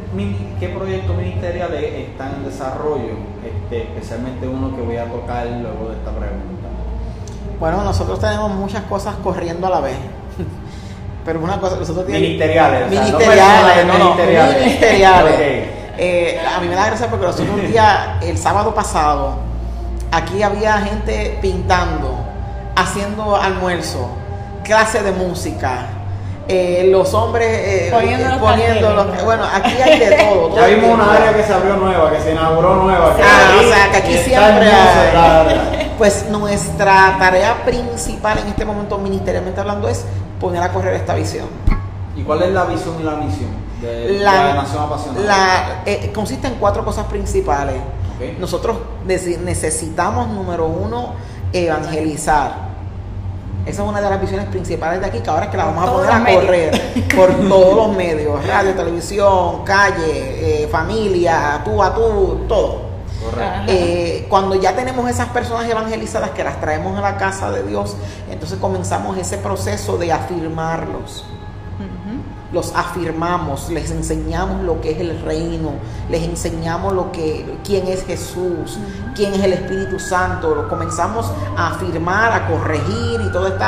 qué proyectos ministeriales están en desarrollo? Este, especialmente uno que voy a tocar luego de esta pregunta. Bueno, nosotros tenemos muchas cosas corriendo a la vez. Pero una cosa, nosotros Ministeriales, ministeriales, no, ministeriales. Eh, a mí me da gracia porque nosotros un día, el sábado pasado, aquí había gente pintando, haciendo almuerzo, clase de música. Eh, los hombres eh, Poniendo los poniendo los- carteles. bueno aquí hay de todo, todo Ya vimos una área que se abrió nueva, que se inauguró nueva. que Ah, o sea, que aquí siempre hay. Pues nuestra tarea principal en este momento, ministerialmente hablando, es poner a correr esta visión. ¿Y cuál es la visión y la misión de La, la, Nación Apasionada? la- eh, consiste en cuatro cosas principales. Ok. Nosotros nece- necesitamos, número uno, evangelizar. Esa es una de las visiones principales de aquí, que ahora es que la vamos a poner a medios. correr por todos los medios, radio, televisión, calle, eh, familia, tú a tú, todo. Eh, cuando ya tenemos esas personas evangelizadas que las traemos a la casa de Dios, entonces comenzamos ese proceso de afirmarlos. Los afirmamos, les enseñamos lo que es el reino, les enseñamos lo que, quién es Jesús, quién es el Espíritu Santo. Lo comenzamos a afirmar, a corregir y todo este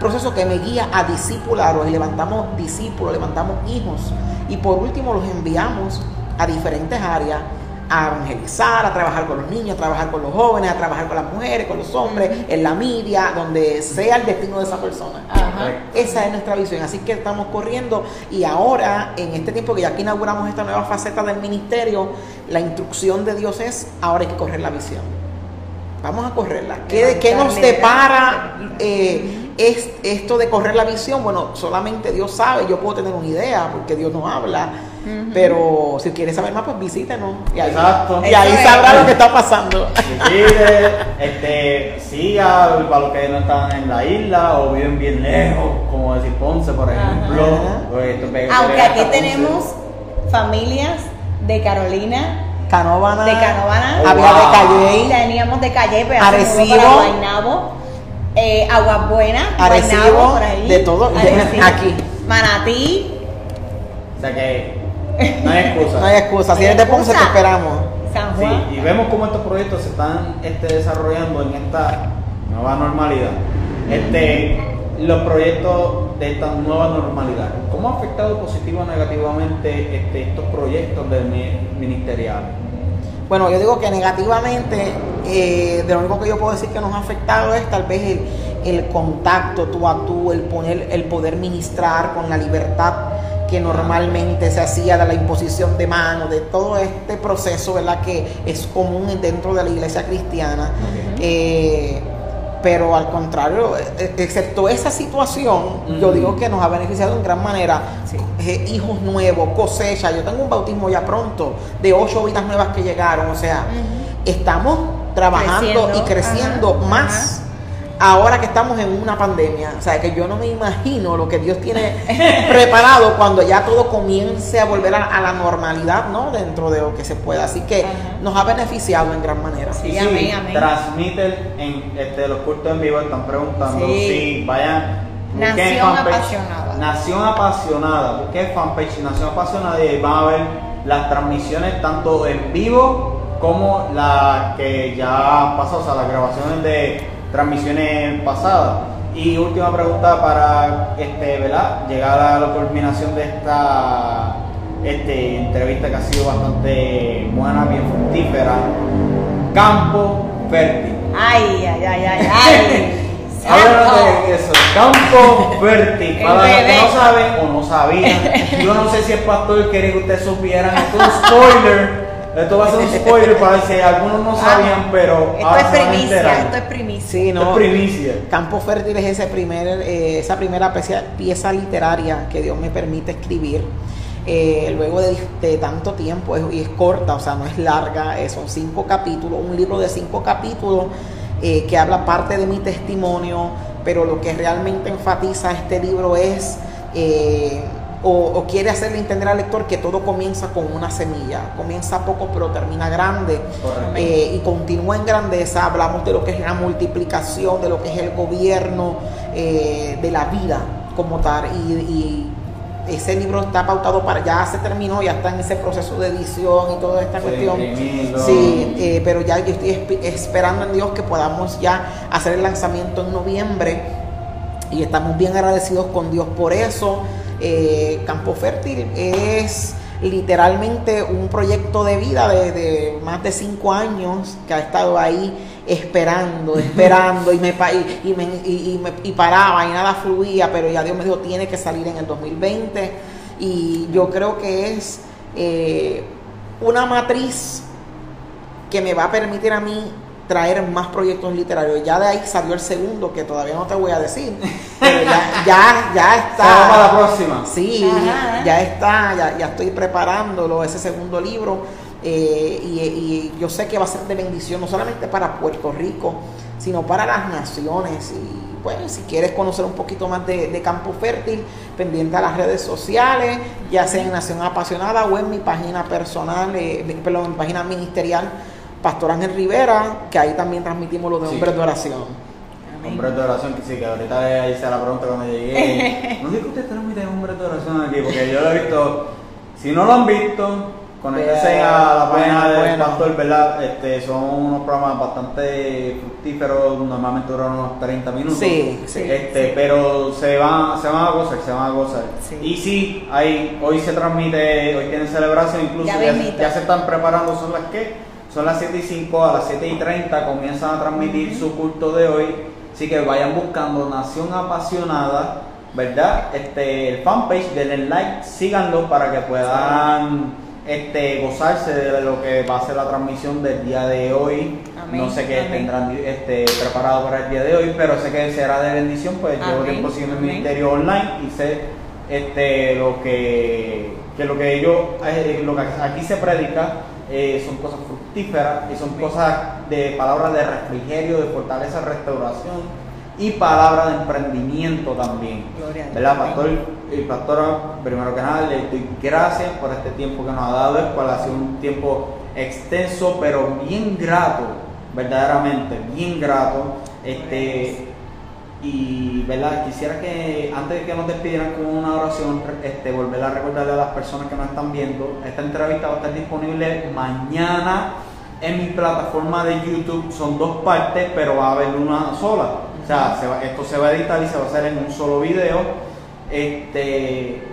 proceso que me guía a discipularlos. Y levantamos discípulos, levantamos hijos. Y por último los enviamos a diferentes áreas a evangelizar, a trabajar con los niños, a trabajar con los jóvenes, a trabajar con las mujeres, con los hombres, en la media, donde sea el destino de esa persona. Ajá. Esa es nuestra visión, así que estamos corriendo y ahora, en este tiempo que ya que inauguramos esta nueva faceta del ministerio, la instrucción de Dios es, ahora hay que correr la visión. Vamos a correrla. ¿Qué, qué nos depara eh, es, esto de correr la visión? Bueno, solamente Dios sabe, yo puedo tener una idea porque Dios nos habla, pero si quieres saber más, pues visítenos. Y ahí, Exacto. y ahí Eso es. sabrá lo que está pasando. Visite, este, siga para los que no están en la isla o viven bien lejos, como decir Ponce, por ejemplo. Pues, Aunque aquí Ponce. tenemos familias de Carolina, Canovana, de Canovana, Oh, había wow. de Calle, teníamos de Calle, pero se Arecibo. mudó para Guaynabo. eh, Aguas Buenas, Arecibo, Guaynabo, por ahí. de todo, Arecibo. aquí. Manatí, O sea que no hay excusa. No hay excusa. Si eres de Ponce, te esperamos. San Juan. Sí, y vemos cómo estos proyectos se están este, desarrollando en esta nueva normalidad. Este, los proyectos de esta nueva normalidad, ¿cómo ha afectado positivo o negativamente este, estos proyectos del mi- ministerial? Bueno, yo digo que negativamente, eh, de lo único que yo puedo decir que nos ha afectado es tal vez el, el contacto tú a tú, el poner, el poder ministrar con la libertad que normalmente se hacía de la imposición de mano, de todo este proceso, ¿verdad? Que es común dentro de la iglesia cristiana. Eh, pero al contrario, eh, excepto esa situación, yo digo que nos ha beneficiado en gran manera. Eh, hijos nuevos, cosecha. Yo tengo un bautismo ya pronto de ocho vidas nuevas que llegaron. O sea, estamos trabajando Creciendo, y creciendo ajá, más ahora que estamos en una pandemia. O sea, que yo no me imagino lo que Dios tiene preparado cuando ya todo comience a volver a, a la normalidad, ¿no? Dentro de lo que se pueda. Así que Ajá. nos ha beneficiado en gran manera. Sí, Y amén, amén. transmiten en este, los cultos en vivo, están preguntando Sí. si vayan. Nación fanpage, Apasionada. Nación Apasionada, busquen fanpage Nación Apasionada y ahí van a ver las transmisiones tanto en vivo como las que ya pasó, o sea, las grabaciones de transmisiones pasadas. Y última pregunta para este, ¿verdad? llegar a la culminación de esta este, entrevista que ha sido bastante buena, bien fructífera. Campo fértil. Ay, ay, ay, ay, ay. Háblanos de eso, campo fértil. Para los que no saben o no sabían, yo no sé si el pastor quería que ustedes supieran. Esto es un spoiler. Esto va a ser un spoiler para si algunos no sabían, pero Esto es primicia, esto es primicia. Sí, Esto no. es primicia. Campo Fértil es ese primer, eh, esa primera pieza, pieza literaria que Dios me permite escribir. eh, luego de, de tanto tiempo es- y es corta, o sea, no es larga, eh, son cinco capítulos, un libro de cinco capítulos eh, que habla parte de mi testimonio, pero lo que realmente enfatiza este libro es, eh, o, o quiere hacerle entender al lector que todo comienza con una semilla, comienza poco pero termina grande. Eh, y continúa en grandeza. Hablamos de lo que es la multiplicación, de lo que es el gobierno, eh, de la vida como tal. Y, y ese libro está pautado para, ya se terminó, ya está en ese proceso de edición y toda esta Sí, cuestión. Sí, eh, pero ya yo estoy esp- esperando en Dios que podamos ya hacer el lanzamiento en noviembre y estamos bien agradecidos con Dios por eso. Eh, Campo Fértil es literalmente un proyecto de vida de, de más de cinco años que ha estado ahí esperando, esperando y me, y, y me, y- y me- y paraba y nada fluía, pero ya Dios me dijo tiene que salir en el 2020 y yo creo que es eh, una matriz que me va a permitir a mí traer más proyectos literarios. Ya de ahí salió el segundo, que todavía no te voy a decir, pero ya, ya, ya está. Vamos la próxima. Sí, Ajá. ya está, ya, ya estoy preparándolo, ese segundo libro, eh, y, y yo sé que va a ser de bendición, no solamente para Puerto Rico, sino para las naciones. Y bueno, si quieres conocer un poquito más de, de Campo Fértil, pendiente a las redes sociales, ya sea en Nación Apasionada o en mi página personal, eh, perdón, en mi página ministerial, Pastor Ángel Rivera, que ahí también transmitimos lo de Sí. hombres de oración. Hombres de oración, que sí, que ahorita hice la pregunta cuando llegué. No digo que ustedes transmiten hombres de oración aquí, porque yo lo he visto. Si no lo han visto, conéctense a la página Bueno, del bueno. pastor, ¿verdad? Este, son unos programas bastante fructíferos, normalmente duran unos 30 minutos. Sí, sí, Este, sí. pero se van, se van a gozar, se van a gozar. Sí. Y sí, hay, hoy se transmite, hoy tienen celebración, incluso Ya ya se están preparando, son las que, son las 7 y 5, a las 7 y 30 comienzan a transmitir su culto de hoy. Así que vayan buscando Nación Apasionada, ¿verdad? Este, el fanpage, denle like, síganlo para que puedan este, gozarse de lo que va a ser la transmisión del día de hoy. Amén, No sé qué tendrán este, preparado para el día de hoy, pero sé que será de bendición, pues llevo Amén, tiempo siguiendo el ministerio online y sé este, lo que, que lo que ellos, eh, lo que aquí se predica eh, son cosas fructíferas y son cosas de palabras de refrigerio, de fortaleza, restauración y palabras de emprendimiento también. ¿Verdad, pastor? Y pastora, primero que nada, le doy gracias por este tiempo que nos ha dado, el cual ha sido un tiempo extenso, pero bien grato, verdaderamente, bien grato. Este, Y ¿verdad? quisiera que antes de que nos despidieran con una oración, este, volver a recordarle a las personas que nos están viendo, esta entrevista va a estar disponible mañana en mi plataforma de YouTube. Son dos partes, pero va a haber una sola. O sea, esto se va a editar y se va a hacer en un solo video. Este,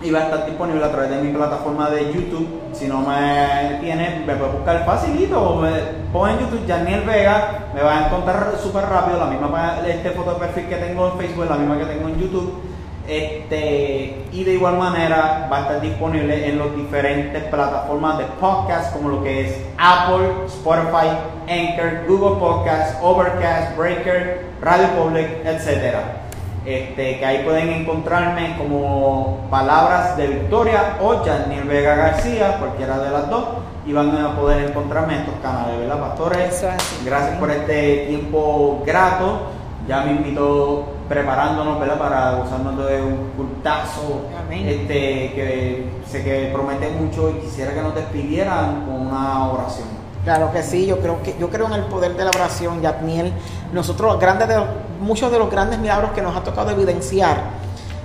y va a estar disponible a través de mi plataforma de YouTube. Si no me tiene, me puedes buscar facilito me pon en YouTube Janiel Vega, me va a encontrar súper rápido. La misma este foto de perfil que tengo en Facebook, la misma que tengo en YouTube. Este, y de igual manera va a estar disponible en las diferentes plataformas de podcast como lo que es Apple, Spotify, Anchor, Google Podcast, Overcast, Breaker, Radio Public, etcétera. Este, que ahí pueden encontrarme como Palabras de Victoria o Janiel Vega García, cualquiera de las dos, y van a poder encontrarme en estos canales, ¿verdad, pastores? Gracias por este tiempo grato. Ya me invito preparándonos, ¿verdad? Para gozarnos de un cultazo este, que sé que promete mucho y quisiera que nos despidieran con una oración. Claro que sí, yo creo que yo creo en el poder de la oración, Yatniel. Nosotros grandes de, muchos de los grandes milagros que nos ha tocado evidenciar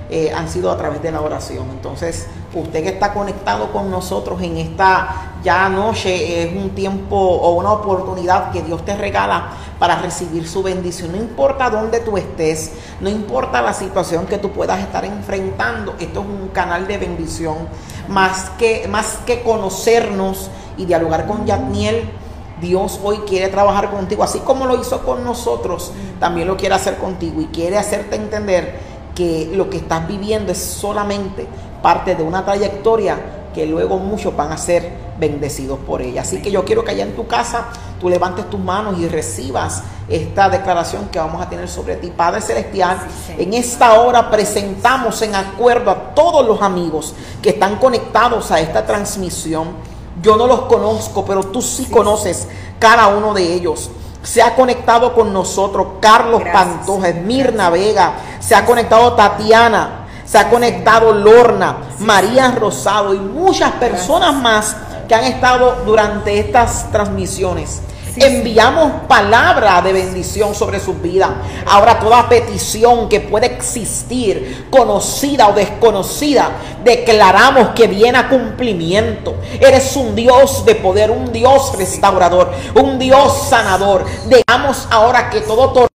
eh, han sido a través de la oración. Entonces, usted que está conectado con nosotros en esta ya noche es un tiempo o una oportunidad que Dios te regala para recibir su bendición. No importa dónde tú estés, no importa la situación que tú puedas estar enfrentando, esto es un canal de bendición. Más que, más que conocernos y dialogar con Yatniel, Dios hoy quiere trabajar contigo, así como lo hizo con nosotros, también lo quiere hacer contigo y quiere hacerte entender que lo que estás viviendo es solamente parte de una trayectoria que luego muchos van a ser bendecidos por ella. Así que yo quiero que allá en tu casa tú levantes tus manos y recibas esta declaración que vamos a tener sobre ti. Padre Celestial, en esta hora presentamos en acuerdo a todos los amigos que están conectados a esta transmisión yo no los conozco, pero tú sí, conoces cada uno de ellos. Se ha conectado con nosotros Carlos Pantoja, Mirna Vega, se ha conectado Tatiana, se ha conectado Lorna, María Rosado y muchas personas más que han estado durante estas transmisiones. Enviamos palabra de bendición sobre su vida. Ahora toda petición que puede existir, conocida o desconocida, declaramos que viene a cumplimiento. Eres un Dios de poder, un Dios restaurador, un Dios sanador. Dejamos ahora que todo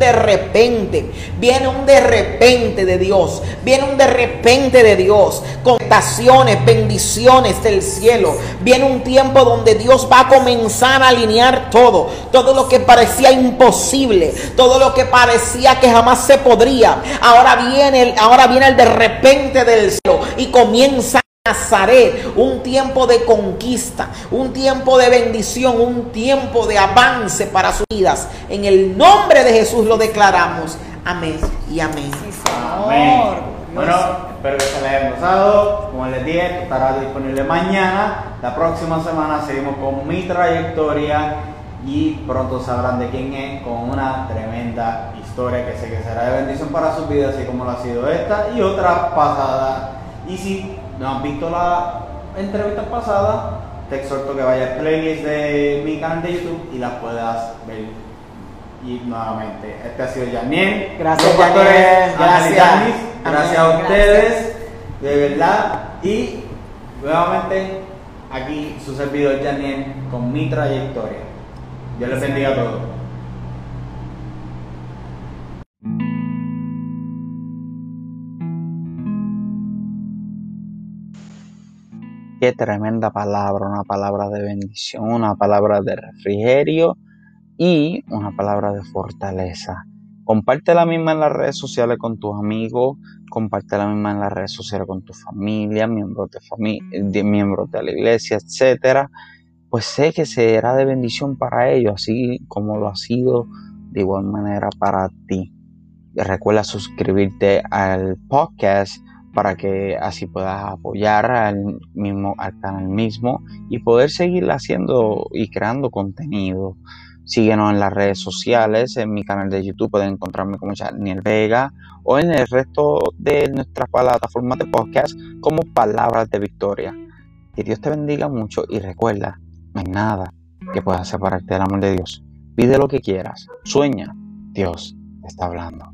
de repente, viene un de repente de Dios, viene un de repente de Dios, contaciones, bendiciones del cielo, viene un tiempo donde Dios va a comenzar a alinear todo, todo lo que parecía imposible, todo lo que parecía que jamás se podría, ahora viene, ahora viene el de repente del cielo y comienza Nazaret, un tiempo de conquista, un tiempo de bendición, un tiempo de avance para sus vidas. En el nombre de Jesús lo declaramos. Amén y amén. Bueno, espero que se les haya gustado. Como les dije, estará disponible mañana. La próxima semana seguimos con mi trayectoria y pronto sabrán de quién es con una tremenda historia que sé que será de bendición para sus vidas, así como lo ha sido esta y otra pasada. Y si no has visto la entrevista pasada, te exhorto que vayas al playlist de mi canal de YouTube y las puedas ver. Y nuevamente, este ha sido Janien. Gracias, Janien. Gracias. Gracias a ustedes, de verdad. Y nuevamente, aquí su servidor Janien con mi trayectoria. Dios les bendiga a todos. Qué tremenda palabra, una palabra de bendición, una palabra de refrigerio y una palabra de fortaleza. Comparte la misma en las redes sociales con tus amigos, comparte la misma en las redes sociales con tu familia, miembros de, familia, miembros de la iglesia, etcétera. Pues sé que será de bendición para ellos, así como lo ha sido de igual manera para ti. recuerda suscribirte al podcast para que así puedas apoyar al mismo al canal mismo y poder seguir haciendo y creando contenido. Síguenos en las redes sociales, en mi canal de YouTube pueden encontrarme como Daniel Vega o en el resto de nuestras plataformas de podcast como Palabras de Victoria. Que Dios te bendiga mucho y recuerda, no hay nada que pueda separarte del amor de Dios. Pide lo que quieras, sueña, Dios está hablando.